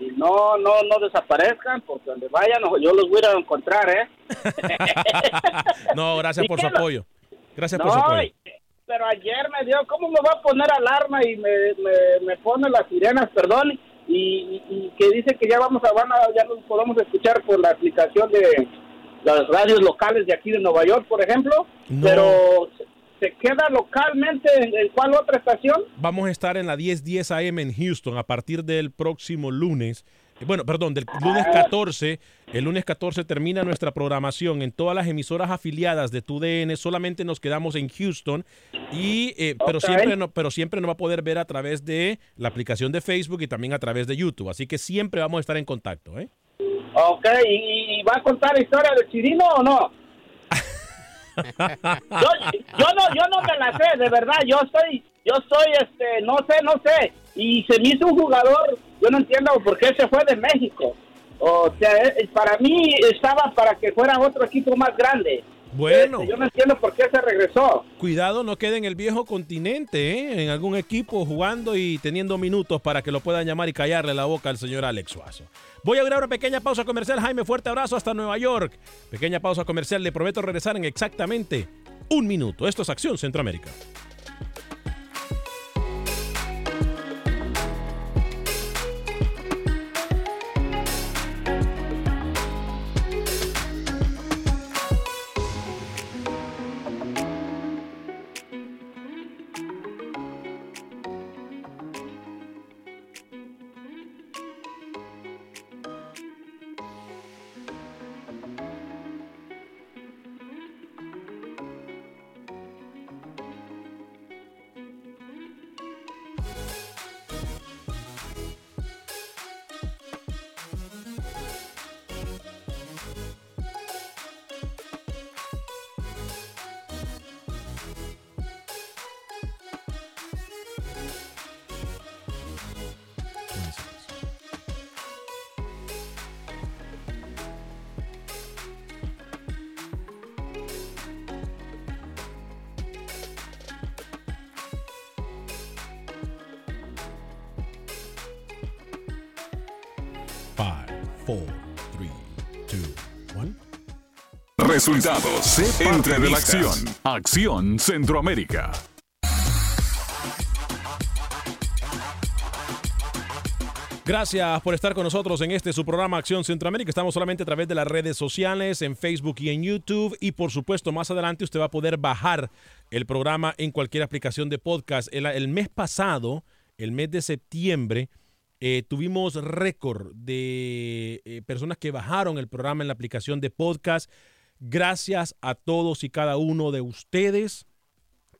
Y no, no, no desaparezcan porque donde vayan yo los voy a encontrar, ¿eh? No, gracias ¿Y por su lo- apoyo. Gracias por su apoyo. pero ayer me dio, ¿cómo me va a poner alarma y me, me, me pone las sirenas, perdón? Y, y- y que dice que ya vamos a, van a, ya nos podemos escuchar por la aplicación de las radios locales de aquí de Nueva York, por ejemplo, No. pero se, queda localmente en, cuál otra estación? Vamos a estar en la 1010 AM en Houston a partir del próximo lunes. Eh, Bueno, perdón, del lunes 14. El lunes 14 termina nuestra programación en todas las emisoras afiliadas de TUDN. Solamente nos quedamos en Houston. Y, eh, pero, siempre no, pero siempre nos va a poder ver a través de la aplicación de Facebook y también a través de YouTube. Así que siempre vamos a estar en contacto. ¿eh? Ok, ¿y, y va a contar la historia de Chirino o no? Yo, yo no yo no me la sé, de verdad, yo soy, yo soy, este, no sé, no sé, y se me hizo un jugador, yo no entiendo por qué se fue de México, o sea, eh, para mí estaba para que fuera otro equipo más grande, Bueno. Este, yo no entiendo por qué se regresó. Cuidado, no quede en el viejo continente, ¿eh? en algún equipo jugando y teniendo minutos para que lo puedan llamar y callarle la boca al señor Alex Suazo. Voy a abrir una pequeña pausa comercial. Jaime, fuerte abrazo hasta Nueva York. Pequeña pausa comercial. Le prometo regresar en exactamente un minuto. Esto es Acción Centroamérica. Resultados, entre de la acción, Acción Centroamérica. Gracias por estar con nosotros en este su programa Acción Centroamérica. Estamos solamente a través de las redes sociales, en Facebook y en YouTube. Y por supuesto, más adelante usted va a poder bajar el programa en cualquier aplicación de podcast. El, el mes pasado, el mes de septiembre, eh, tuvimos récord de eh, personas que bajaron el programa en la aplicación de podcast. Gracias a todos y cada uno de ustedes.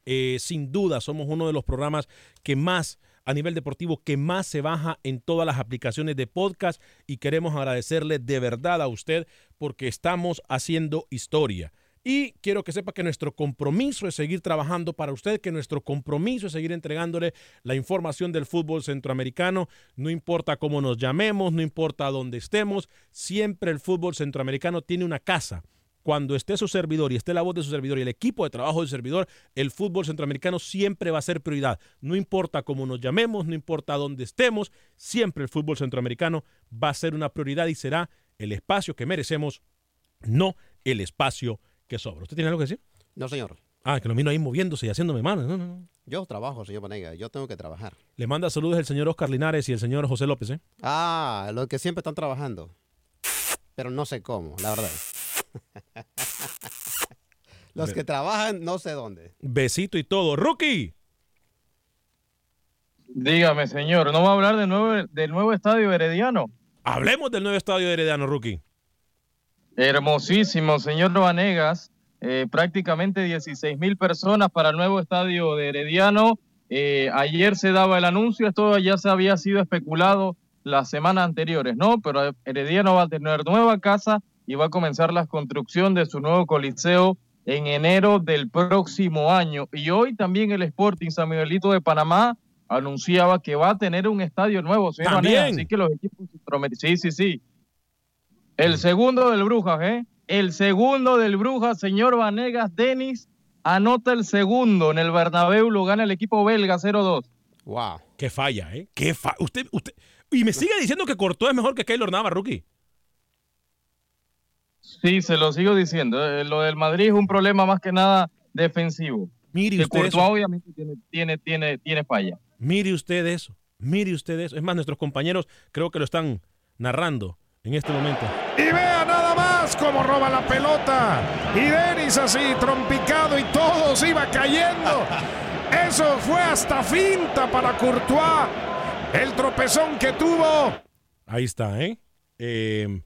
Eh, sin duda, somos uno de los programas que más, a nivel deportivo, que más se baja en todas las aplicaciones de podcast y queremos agradecerle de verdad a usted porque estamos haciendo historia. Y quiero que sepa que nuestro compromiso es seguir trabajando para usted, que nuestro compromiso es seguir entregándole la información del fútbol centroamericano. No importa cómo nos llamemos, no importa dónde estemos, siempre el fútbol centroamericano tiene una casa cuando esté su servidor y esté la voz de su servidor y el equipo de trabajo del servidor, el fútbol centroamericano siempre va a ser prioridad. No importa cómo nos llamemos, no importa dónde estemos, siempre el fútbol centroamericano va a ser una prioridad y será el espacio que merecemos, no el espacio ¿Qué sobra? ¿Usted tiene algo que decir? No, señor. Ah, que lo miro ahí moviéndose y haciéndome manos. No, no, no. Yo trabajo, señor Vanega. Yo tengo que trabajar. Le manda saludos el señor Oscar Linares y el señor José López, ¿eh? Ah, los que siempre están trabajando. Pero no sé cómo, la verdad. los que trabajan no sé dónde. Besito y todo. ¡Rookie! Dígame, señor, ¿no va a hablar del nuevo, del nuevo estadio herediano? Hablemos del nuevo estadio de Herediano, Rookie. Hermosísimo, señor Vanegas. Eh, prácticamente 16 mil personas para el nuevo estadio de Herediano. Eh, ayer se daba el anuncio, esto ya se había sido especulado las semanas anteriores, ¿no? Pero Herediano va a tener nueva casa y va a comenzar la construcción de su nuevo coliseo en enero del próximo año. Y hoy también el Sporting San Miguelito de Panamá anunciaba que va a tener un estadio nuevo, señor. Así que los equipos. Sí, sí, sí. El segundo del Brujas, ¿eh? El segundo del Brujas, señor Vanegas Denis, anota el segundo en el Bernabéu, lo gana el equipo belga 0-2. Wow. Qué falla, ¿eh? Qué fa usted, usted. Y me sigue diciendo que Cortó es mejor que Keylor Nava, Rookie. Sí, se lo sigo diciendo. eh, Lo del Madrid es un problema más que nada defensivo. Mire Que usted Courtois eso. obviamente tiene, tiene, tiene, tiene falla. Mire usted eso. Mire usted eso. Es más, nuestros compañeros creo que lo están narrando en este momento. Y vea nada más cómo roba la pelota. Y Denis así, trompicado y todo se iba cayendo. Eso fue hasta finta para Courtois. El tropezón que tuvo. Ahí está, ¿eh? Eh,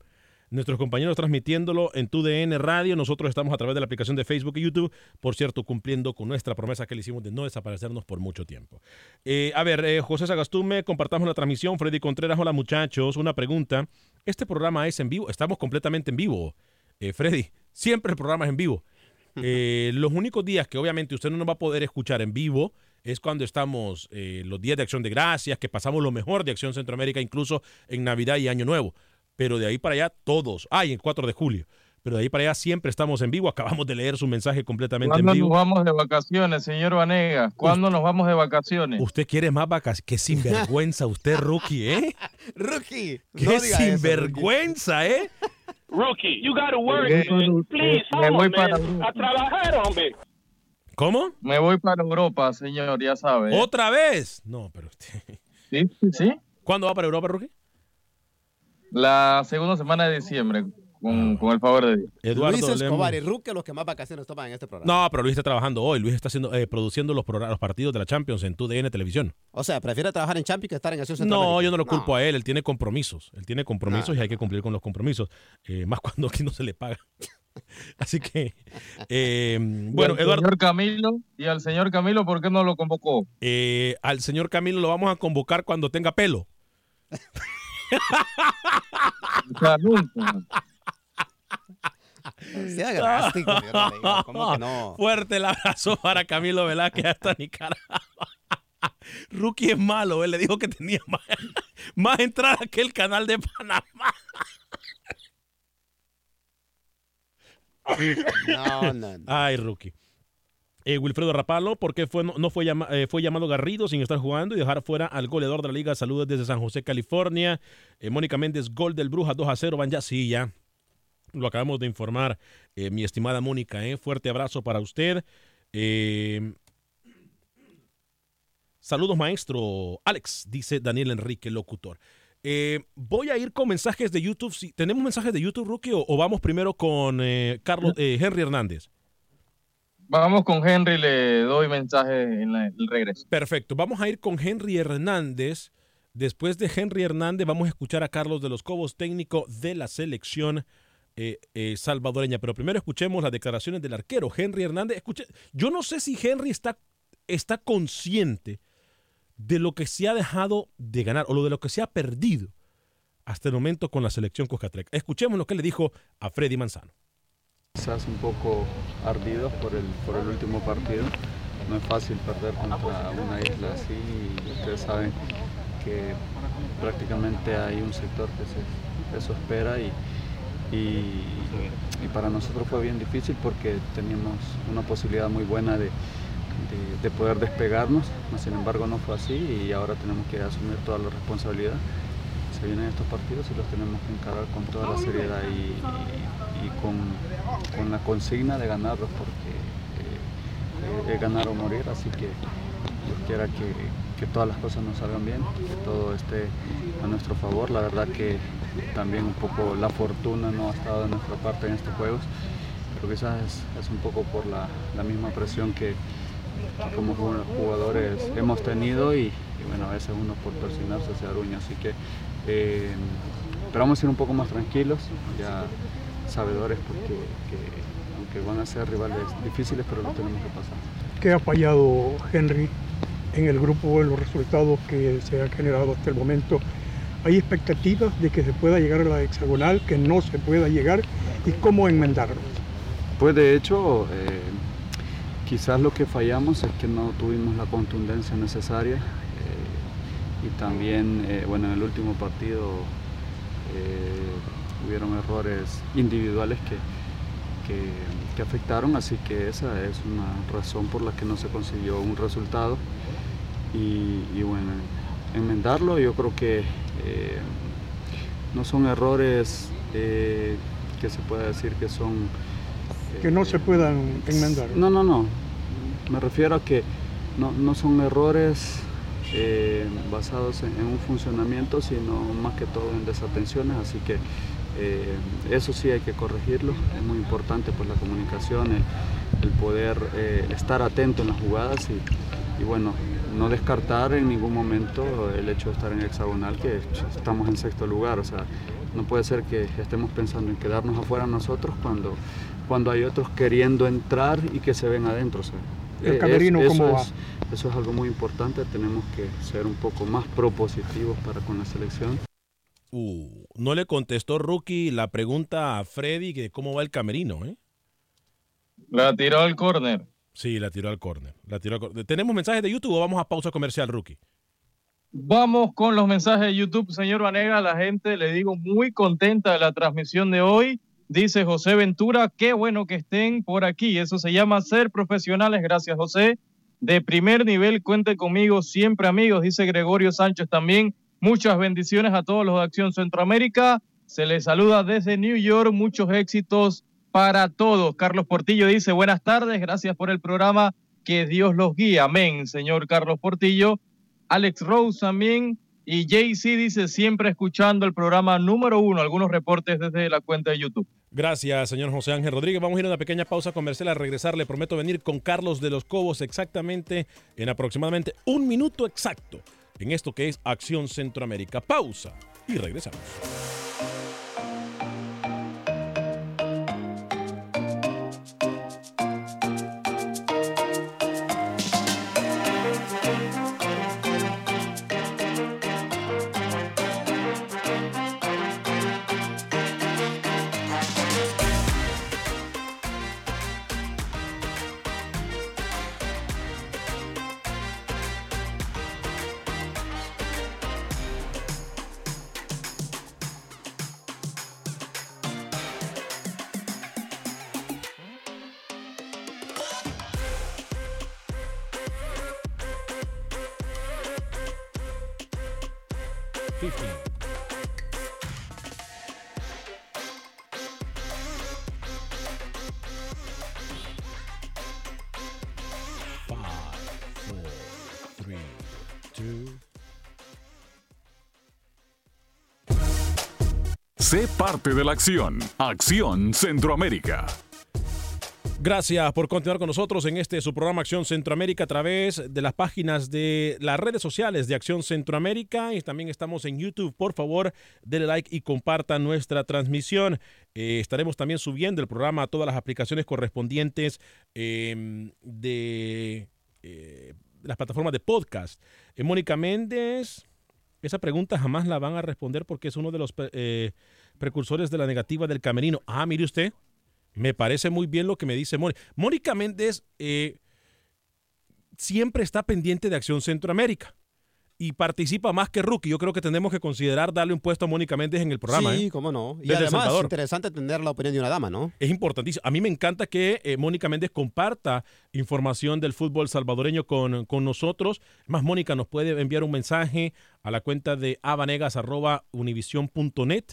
Nuestros compañeros transmitiéndolo en TUDN Radio. Nosotros estamos a través de la aplicación de Facebook y YouTube. Por cierto, cumpliendo con nuestra promesa que le hicimos de no desaparecernos por mucho tiempo. Eh, a ver, eh, José Sagastume, compartamos la transmisión. Freddy Contreras, hola muchachos. Una pregunta. ¿Este programa es en vivo? Estamos completamente en vivo, eh, Freddy. Siempre el programa es en vivo. Eh, los únicos días que obviamente usted no nos va a poder escuchar en vivo es cuando estamos eh, los días de Acción de Gracias, que pasamos lo mejor de Acción Centroamérica, incluso en Navidad y Año Nuevo. Pero de ahí para allá, todos. Ah, y en 4 de julio. Pero de ahí para allá siempre estamos en vivo. Acabamos de leer su mensaje completamente en ¿Cuándo nos vivo. vamos de vacaciones, señor Vanegas? ¿Cuándo nos vamos de vacaciones? Usted quiere más vacas. Qué sinvergüenza usted, rookie, ¿eh? Rookie. Qué no diga eso, sinvergüenza, ¿eh? Rookie, you gotta work, man. Please, me voy para. A trabajar, hombre. ¿Cómo? Me voy para Europa, señor, ya sabe. ¿Otra vez? No, pero usted... Sí, sí, sí. ¿Cuándo va para Europa, rookie? La segunda semana de diciembre, con, con el favor de Dios. Eduardo Luis Escobar Lemos. y Ruque los que más vacaciones toman en este programa. No, pero Luis está trabajando hoy. Luis está haciendo, eh, produciendo los, los partidos de la Champions en TUDN Televisión. O sea, prefiere trabajar en Champions que estar en Acción No, Centroamérica. yo no lo culpo a él. Él tiene compromisos. Él tiene compromisos y hay que cumplir con los compromisos. Eh, más cuando aquí no se le paga. Así que, eh, bueno, al Eduardo, Señor Camilo, y al señor Camilo, ¿por qué no lo convocó? eh, al señor Camilo lo vamos a convocar cuando tenga pelo. Sea, drástico, ¿Cómo que no? Fuerte el abrazo para Camilo Velázquez hasta Nicaragua. Rookie es malo, él le dijo que tenía más, más entradas que el canal de Panamá. No, no, no. Ay, Rookie. Eh, Wilfredo Rapalo, ¿por qué fue, no, no fue, llama- eh, fue llamado Garrido sin estar jugando y dejar fuera al goleador de la liga? Saludos desde San José, California. Eh, Mónica Méndez, gol del Bruja 2 a 0. Van ya, sí, ya. Lo acabamos de informar, eh, mi estimada Mónica. eh. Fuerte abrazo para usted. Eh, saludos, maestro. Alex, dice Daniel Enrique, locutor. Voy a ir con mensajes de YouTube. Si, ¿Tenemos mensajes de YouTube, Rookie? ¿O, o vamos primero con Carlos Henry Hernández? Vamos con Henry, le doy mensaje en la- el regreso. Perfecto. Vamos a ir con Henry Hernández. Después de Henry Hernández, vamos a escuchar a Carlos de los Cobos, técnico de la selección eh, eh, salvadoreña. Pero primero escuchemos las declaraciones del arquero, Henry Hernández. Escuche, yo no sé si Henry está, está consciente de lo que se ha dejado de ganar o lo de lo que se ha perdido hasta el momento con la selección Cuscatlec. Escuchemos lo que le dijo a Freddy Manzano. Quizás un poco ardidos por el, por el último partido. No es fácil perder contra una isla así y ustedes saben que prácticamente hay un sector que se, eso espera y, y, para nosotros fue bien difícil porque teníamos una posibilidad muy buena de, de- de poder despegarnos, sin embargo no fue así y ahora tenemos que asumir toda la responsabilidad. se vienen estos partidos y los tenemos que encarar con toda la seriedad y, con, con la consigna de ganarlos porque eh, es ganar o morir, así que quiera que, que todas las cosas nos salgan bien, que todo esté a nuestro favor. La verdad que también un poco la fortuna no ha estado de nuestra parte en estos juegos, pero quizás es, un poco por la, la misma presión que, como ju- jugadores hemos tenido y, bueno, a veces uno por persinarse se aruña, así que eh, esperamos ir un poco más tranquilos, ya sabedores porque que- aunque van a ser rivales difíciles, pero los tenemos que pasar. ¿Qué ha fallado Henry en el grupo en los resultados que se han generado hasta el momento? ¿Hay expectativas de que se pueda llegar a la hexagonal, que no se pueda llegar y cómo enmendarlo? Pues de hecho, eh, quizás lo que fallamos es que no tuvimos la contundencia necesaria eh, y también, eh, bueno, en el último partido hubieron errores individuales que, que afectaron, así que esa es una razón por la que no se consiguió un resultado y, y bueno, enmendarlo yo creo que eh, no son errores eh, que se pueda decir que son Que no se puedan enmendar. no, no, no. Me refiero a que no, no son errores eh, basados en, en un funcionamiento, sino más que todo en desatenciones. Así que eh, eso sí hay que corregirlo. Es muy importante pues, la comunicación, el, el poder eh, estar atento en las jugadas y, y, bueno, no descartar en ningún momento el hecho de estar en hexagonal, que estamos en sexto lugar. O sea, no puede ser que estemos pensando en quedarnos afuera nosotros cuando, cuando hay otros queriendo entrar y que se ven adentro. o sea, ¿El camerino es- cómo eso va? es- eso es algo muy importante, tenemos que ser un poco más propositivos para con la selección. Uh, no le contestó Rookie la pregunta a Freddy de cómo va el camerino, ¿eh? La tiró al córner. Sí, la tiró al córner. La al. ¿Tenemos mensajes de YouTube o vamos a pausa comercial, Rookie? Vamos con los mensajes de YouTube, señor Vanega. La gente, le digo, muy contenta de la transmisión de hoy. Dice José Ventura, qué bueno que estén por aquí. Eso se llama ser profesionales. Gracias, José. De primer nivel, cuente conmigo siempre, amigos. Dice Gregorio Sánchez también. Muchas bendiciones a todos los de Acción Centroamérica. Se les saluda desde New York. Muchos éxitos para todos. Carlos Portillo dice, buenas tardes. Gracias por el programa. Que Dios los guíe. Amén, señor Carlos Portillo. Alex Rose también. Y JC dice, siempre escuchando el programa número uno, algunos reportes desde la cuenta de YouTube. Gracias, señor José Ángel Rodríguez. Vamos a ir a una pequeña pausa comercial. A regresar, le prometo venir con Carlos de los Cobos exactamente en aproximadamente un minuto exacto en esto que es Acción Centroamérica. Pausa y regresamos. Fifteen. Five, four, three, two, Sé parte de la acción. Acción Centroamérica. Gracias por continuar con nosotros en este su programa Acción Centroamérica a través de las páginas de las redes sociales de Acción Centroamérica y también estamos en YouTube. Por favor, denle like y compartan nuestra transmisión. Eh, estaremos también subiendo el programa a todas las aplicaciones correspondientes eh, de eh, las plataformas de podcast. Eh, Mónica Méndez, esa pregunta jamás la van a responder porque es uno de los precursores de la negativa del camerino. Ah, mire usted. Me parece muy bien lo que me dice Mónica. Mónica Méndez eh, siempre está pendiente de Acción Centroamérica. y participa más que Rookie. Yo creo que tenemos que considerar darle un puesto a Mónica Méndez en el programa. Sí, ¿eh? cómo no. Y Desde además, Salvador. interesante tener la opinión de una dama, ¿no? Es importantísimo. A mí me encanta que eh, Mónica Méndez comparta información del fútbol salvadoreño con, con nosotros. Más, Mónica nos puede enviar un mensaje a la cuenta de abanegas.univision.net.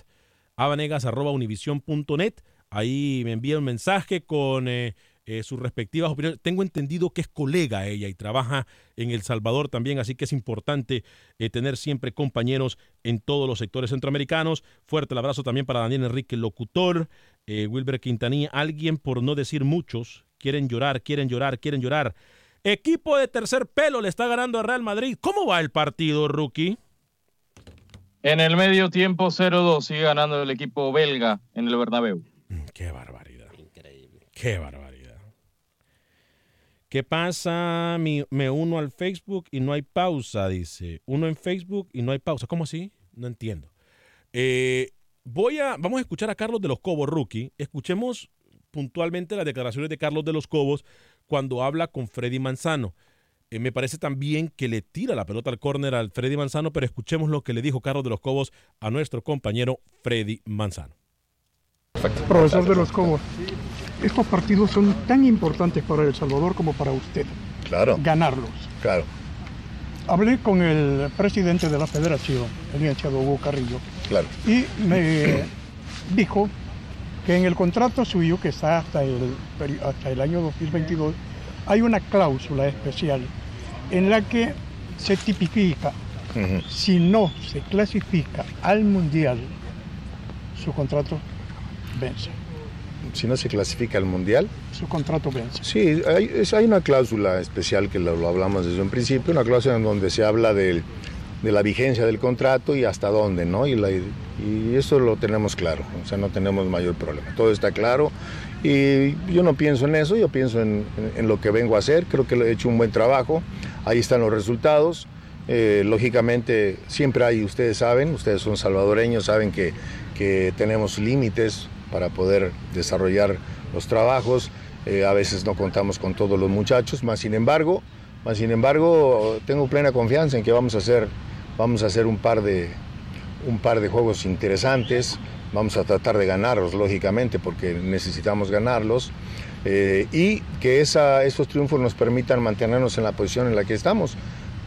Abanegas.univision.net. Ahí me envía un mensaje con eh, eh, sus respectivas opiniones. Tengo entendido que es colega ella y trabaja en El Salvador también, así que es importante eh, tener siempre compañeros en todos los sectores centroamericanos. Fuerte el abrazo también para Daniel Enrique, locutor, Wilber Quintanilla, alguien por no decir muchos, quieren llorar, quieren llorar, quieren llorar. Equipo de tercer pelo le está ganando a Real Madrid. ¿Cómo va el partido, rookie? En el medio tiempo 0-2 sigue ganando el equipo belga en el Bernabéu. Qué barbaridad. Increíble. Qué barbaridad. ¿Qué pasa? Mi- me uno al Facebook y no hay pausa, dice. Uno en Facebook y no hay pausa. ¿Cómo así? No entiendo. Eh, voy a, vamos a escuchar a Carlos de los Cobos, rookie. Escuchemos puntualmente las declaraciones de Carlos de los Cobos cuando habla con Freddy Manzano. Eh, me parece también que le tira la pelota al córner al Freddy Manzano, pero escuchemos lo que le dijo Carlos de los Cobos a nuestro compañero Freddy Manzano. Profesor de los Cobos, estos partidos son tan importantes para El Salvador como para usted. Claro. Ganarlos. Claro. Hablé con el presidente de la federación, el licenciado Hugo Carrillo, Claro. y me dijo que en el contrato suyo, que está hasta el, hasta el año 2022, hay una cláusula especial en la que se tipifica, si no se clasifica al Mundial, su contrato vence. Si no se clasifica al Mundial. Su contrato vence. Sí, hay, es- hay una cláusula especial que lo, lo hablamos desde un principio, una cláusula en donde se habla del- de la vigencia del contrato y hasta dónde, ¿no? Y, la- y eso lo tenemos claro, o sea, no tenemos mayor problema. Todo está claro y yo no pienso en eso, yo pienso en, en- en lo que vengo a hacer, creo que he hecho un buen trabajo, ahí están los resultados. Eh, lógicamente, siempre hay, ustedes saben, ustedes son salvadoreños, saben que, que tenemos límites para poder desarrollar los trabajos. Eh, a veces no contamos con todos los muchachos, más sin embargo, más sin embargo, tengo plena confianza en que vamos a hacer, vamos a hacer un par de, un par de juegos interesantes. Vamos a tratar de ganarlos, lógicamente, porque necesitamos ganarlos. eh, y que esa, esos triunfos nos permitan mantenernos en la posición en la que estamos.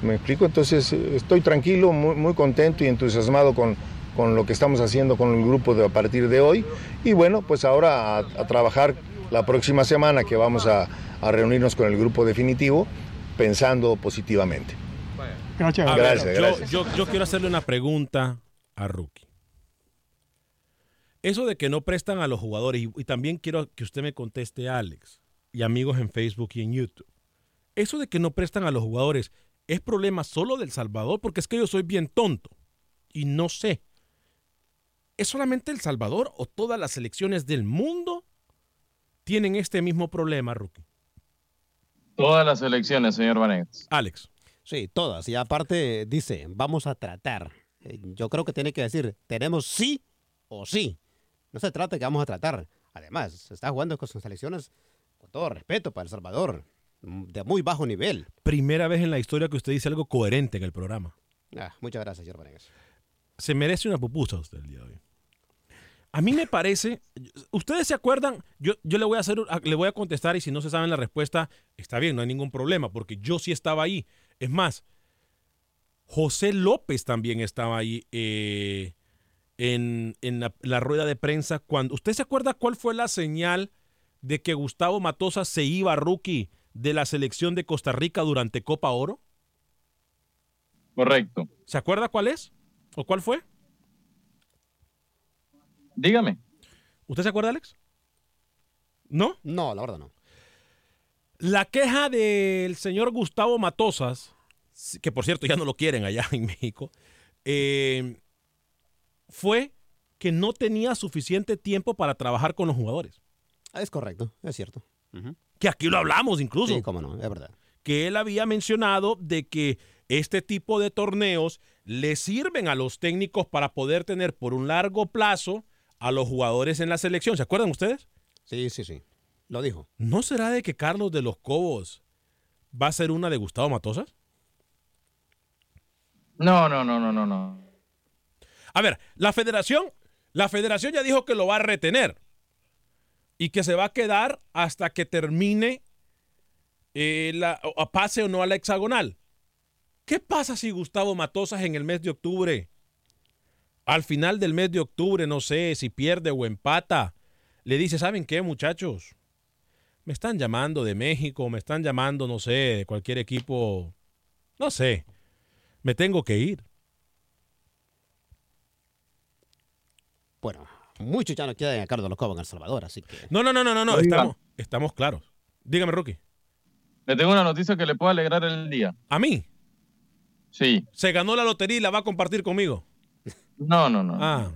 ¿Me explico? Entonces, estoy tranquilo, muy, muy contento y entusiasmado con, con lo que estamos haciendo con el grupo de, a partir de hoy. Y bueno, pues ahora a, a trabajar la próxima semana que vamos a, a reunirnos con el grupo definitivo pensando positivamente. Gracias. A ver, Gracias, yo, gracias. yo- yo quiero hacerle una pregunta a Rookie. Eso de que no prestan a los jugadores, y, y también quiero que usted me conteste, Alex, y amigos en Facebook y en YouTube. Eso de que no prestan a los jugadores, ¿es problema solo del Salvador? Porque es que yo soy bien tonto y no sé. ¿Es solamente El Salvador o todas las selecciones del mundo tienen este mismo problema, Rookie? Todas las elecciones, señor Vanegas. Alex. Sí, todas. Y aparte dice, vamos a tratar. Eh, Yo creo que tiene que decir, tenemos sí o sí. No se trata de que vamos a tratar. Además, se está jugando con sus selecciones, con todo respeto para El Salvador, de muy bajo nivel. Primera vez en la historia que usted dice algo coherente en el programa. Ah, muchas gracias, señor Vanegas. Se merece una pupusa usted el día de hoy. A mí me parece, ustedes se acuerdan, yo, yo le voy a hacer, le voy a contestar y si no se saben la respuesta, está bien, no hay ningún problema, porque yo sí estaba ahí. Es más, José López también estaba ahí eh, en, en la, la rueda de prensa cuando. ¿Usted se acuerda cuál fue la señal de que Gustavo Matosa se iba rookie de la selección de Costa Rica durante Copa Oro? Correcto. ¿Se acuerda cuál es? ¿O cuál fue? Dígame. ¿Usted se acuerda, Alex? ¿No? No, la verdad no. La queja del señor Gustavo Matosas, que por cierto ya no lo quieren allá en México, eh, fue que no tenía suficiente tiempo para trabajar con los jugadores. Es correcto, es cierto. Que aquí lo hablamos incluso. Sí, cómo no, es verdad. Que él había mencionado de que este tipo de torneos le sirven a los técnicos para poder tener por un largo plazo a los jugadores en la selección. ¿Se acuerdan ustedes? Sí, sí, sí. Lo dijo. ¿No será de que Carlos de los Cobos va a ser una de Gustavo Matosas? No, no, no, no, no, no. A ver, la federación, la federación ya dijo que lo va a retener y que se va a quedar hasta que termine eh, la, o pase o no a la hexagonal. ¿Qué pasa si Gustavo Matosas en el mes de octubre, al final del mes de octubre, no sé, si pierde o empata, le dice, ¿saben qué, muchachos? Me están llamando de México, me están llamando, no sé, de cualquier equipo, no sé, me tengo que ir. Bueno, muchos ya no quieren a Carlos Locobo en El Salvador, así que... No, no, no, no, no, no, estamos, estamos claros. Dígame, Rookie. Le tengo una noticia que le puede alegrar el día. ¿A mí? Sí. Se ganó la lotería y la va a compartir conmigo. No, no, no. Ah.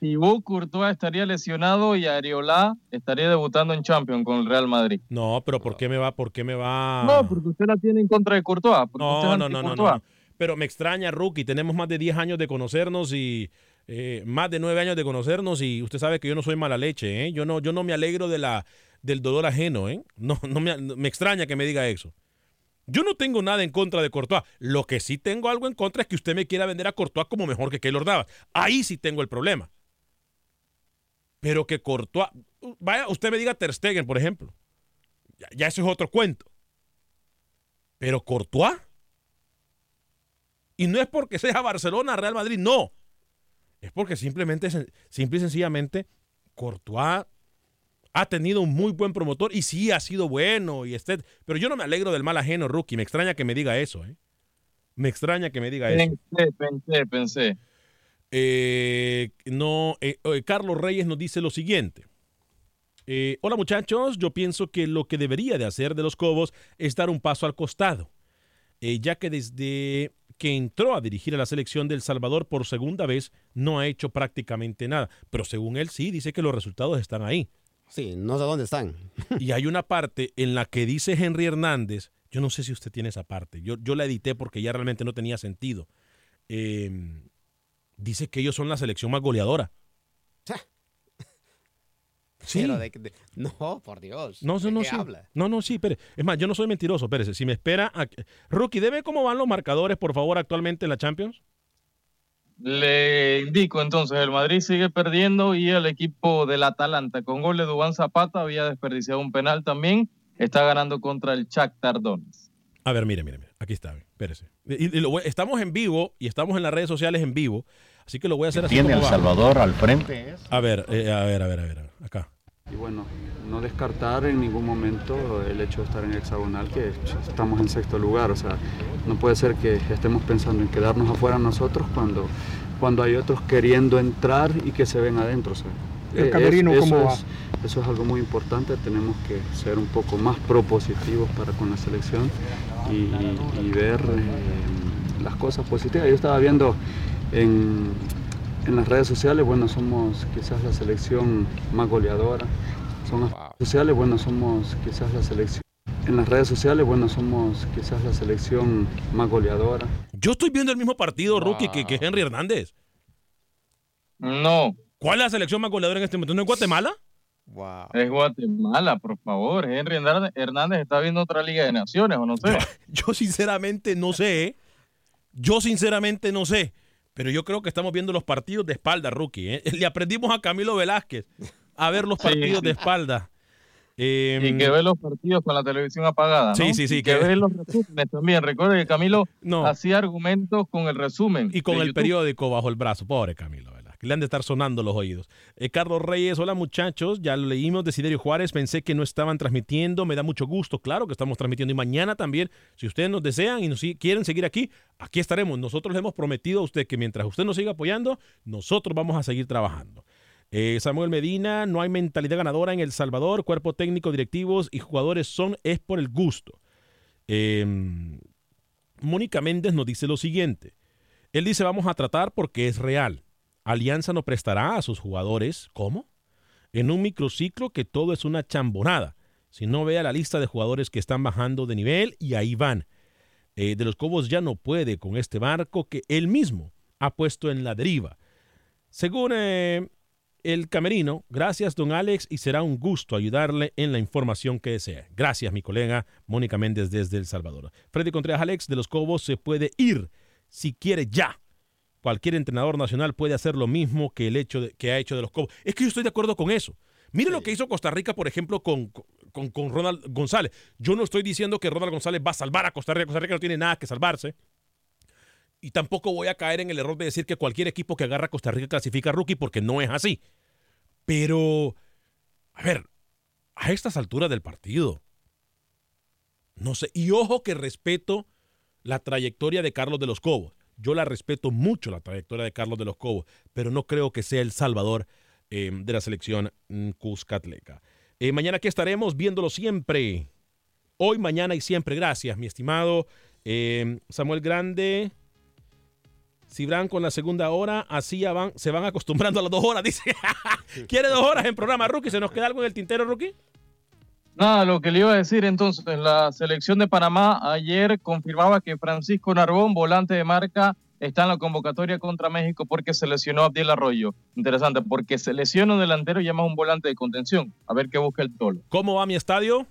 Thibaut Courtois estaría lesionado y Areola estaría debutando en Champions con el Real Madrid. No, pero ¿por qué me va? ¿Por qué me va? No, porque usted la tiene en contra de Courtois. No, no, no, no, no. Pero me extraña, Rookie. Tenemos más de 10 años de conocernos y eh, más de 9 años de conocernos y usted sabe que yo no soy mala leche, ¿eh? Yo no, yo no me alegro de la, del dolor ajeno, ¿eh? No, no me, me extraña que me diga eso. Yo no tengo nada en contra de Courtois. Lo que sí tengo algo en contra es que usted me quiera vender a Courtois como mejor que Keylor Navas. Ahí sí tengo el problema. Pero que Courtois, vaya, usted me diga Ter Stegen, por ejemplo. Ya, eso es otro cuento. Pero Courtois. Y no es porque sea Barcelona, Real Madrid, no. Es porque simplemente, simple y sencillamente, Courtois ha tenido un muy buen promotor y sí ha sido bueno. Y este, pero yo no me alegro del mal ajeno, rookie. Me extraña que me diga eso, ¿eh? Me extraña que me diga eso. Pensé, pensé, pensé. Eh, no, eh, eh, Carlos Reyes nos dice lo siguiente. Eh, Hola muchachos, yo pienso que lo que debería de hacer de los Cobos es dar un paso al costado, ya que desde que entró a dirigir a la selección del Salvador por segunda vez no ha hecho prácticamente nada, pero según él sí dice que los resultados están ahí. Sí, no sé dónde están. Y hay una parte en la que dice Henry Hernández, yo no sé si usted tiene esa parte, yo, yo la edité porque ya realmente no tenía sentido. Eh, dice que ellos son la selección más goleadora. Sí. Pero de- de- no, por Dios. No, ¿de no, no, qué sí. habla? No, no, sí, espere. Es más, yo no soy mentiroso, espérese. Si me espera. a- Rookie, debe cómo van los marcadores, por favor, actualmente en la Champions. Le indico entonces, el Madrid sigue perdiendo y el equipo del Atalanta con gol de Dubán Zapata había desperdiciado un penal también. Está ganando contra el Shakhtar Donetsk. A ver, mire, mire, mire. Aquí está, espérese. Y- y lo voy- estamos en vivo y estamos en las redes sociales en vivo. Así que lo voy a hacer así. Tiene como El va. Salvador al frente. es- A ver, eh, a ver, a ver, a ver. Acá. Y bueno, no descartar en ningún momento el hecho de estar en hexagonal, que estamos en sexto lugar. O sea, no puede ser que estemos pensando en quedarnos afuera nosotros cuando, cuando hay otros queriendo entrar y que se ven adentro. o sea, El camerino, es- ¿cómo eso va? es- eso es algo muy importante, tenemos que ser un poco más propositivos para con la selección y, y ver eh, las cosas positivas. Yo estaba viendo en, en las redes sociales, bueno, somos quizás la selección más goleadora. Son las redes sociales, bueno, somos quizás la selección. En las redes sociales, bueno, somos quizás la selección más goleadora. Yo estoy viendo el mismo partido, Rookie, que, que Henry Hernández. No. ¿Cuál es la selección más goleadora en este momento? ¿No es Guatemala? Es Guatemala, por favor. Henry Hernández- Hernández está viendo otra Liga de Naciones, o no sé. Yo sinceramente no sé. ¿eh? Yo sinceramente no sé. Pero yo creo que estamos viendo los partidos de espalda, rookie. ¿eh? Le aprendimos a Camilo Velázquez a ver los Sí. partidos de espalda. Eh, Y que ve los partidos con la televisión apagada. ¿no? Sí, sí, sí, Y que, que- ve los resúmenes también. Recuerde que Camilo No. hacía argumentos con el resumen. y con el YouTube. periódico bajo el brazo. Pobre Camilo. Le han de estar sonando los oídos. Eh, Carlos Reyes, hola muchachos. Ya lo leímos. Desiderio Juárez. Pensé que no estaban transmitiendo. Me da mucho gusto. Claro que estamos transmitiendo. Y mañana también, si ustedes nos desean y nos quieren seguir aquí, aquí estaremos. Nosotros le hemos prometido a usted que mientras usted nos siga apoyando, nosotros vamos a seguir trabajando. Eh, Samuel Medina, no hay mentalidad ganadora en El Salvador. Cuerpo técnico, directivos y jugadores son es por el gusto. Eh, Mónica Méndez nos dice lo siguiente. Él dice, vamos a tratar porque es real. Alianza no prestará a sus jugadores. ¿Cómo? En un microciclo que todo es una chambonada. Si no vea la lista de jugadores que están bajando de nivel y ahí van. Eh, de los Cobos ya no puede con este barco que él mismo ha puesto en la deriva. Según eh, el camerino, gracias don Alex y será un gusto ayudarle en la información que desee. Gracias mi colega Mónica Méndez desde El Salvador. Freddy Contreras Alex de los Cobos se puede ir si quiere ya. Cualquier entrenador nacional puede hacer lo mismo que el hecho de- que ha hecho de los Cobos. Es que yo estoy de acuerdo con eso. Mire lo que hizo Costa Rica, por ejemplo, con, con, con Ronald González. Yo no estoy diciendo que Ronald González va a salvar a Costa Rica. Costa Rica no tiene nada que salvarse. Y tampoco voy a caer en el error de decir que cualquier equipo que agarra a Costa Rica clasifica a rookie porque no es así. Pero, a ver, a estas alturas del partido, no sé. Y ojo que respeto la trayectoria de Carlos de los Cobos. Yo la respeto mucho, la trayectoria de Carlos de los Cobos, pero no creo que sea el salvador eh, de la selección mm, Cuscatleca. Eh, mañana aquí estaremos viéndolo siempre. Hoy, mañana y siempre. Gracias, mi estimado eh, Samuel Grande. Cibran con la segunda hora, así ya van, se van acostumbrando a las dos horas, dice. ¿Quiere dos horas en programa, Rookie? ¿Se nos queda algo en el tintero, Rookie? Nada, lo que le iba a decir entonces, la selección de Panamá ayer confirmaba que Francisco Narbón, volante de marca, está en la convocatoria contra México porque se lesionó Abdiel Arroyo. Interesante, porque se lesiona un delantero y llama a un volante de contención. A ver qué busca el tolo. ¿Cómo va mi estadio?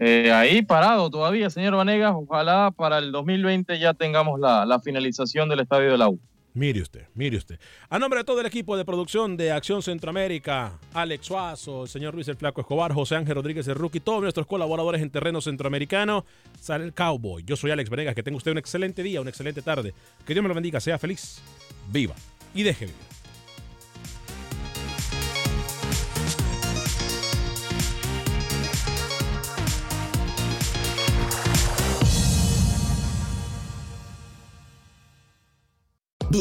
Eh, ahí parado todavía, señor Vanegas. Ojalá para el 2020 ya tengamos la, la finalización del estadio de la U. Mire usted, mire usted. A nombre de todo el equipo de producción de Acción Centroamérica, Alex Suazo, el señor Luis el Flaco Escobar, José Ángel Rodríguez el Rookie, todos nuestros colaboradores en terreno centroamericano, sale el Cowboy. Yo soy Alex Venegas, que tenga usted un excelente día, una excelente tarde. Que Dios me lo bendiga, sea feliz, viva y deje vivir.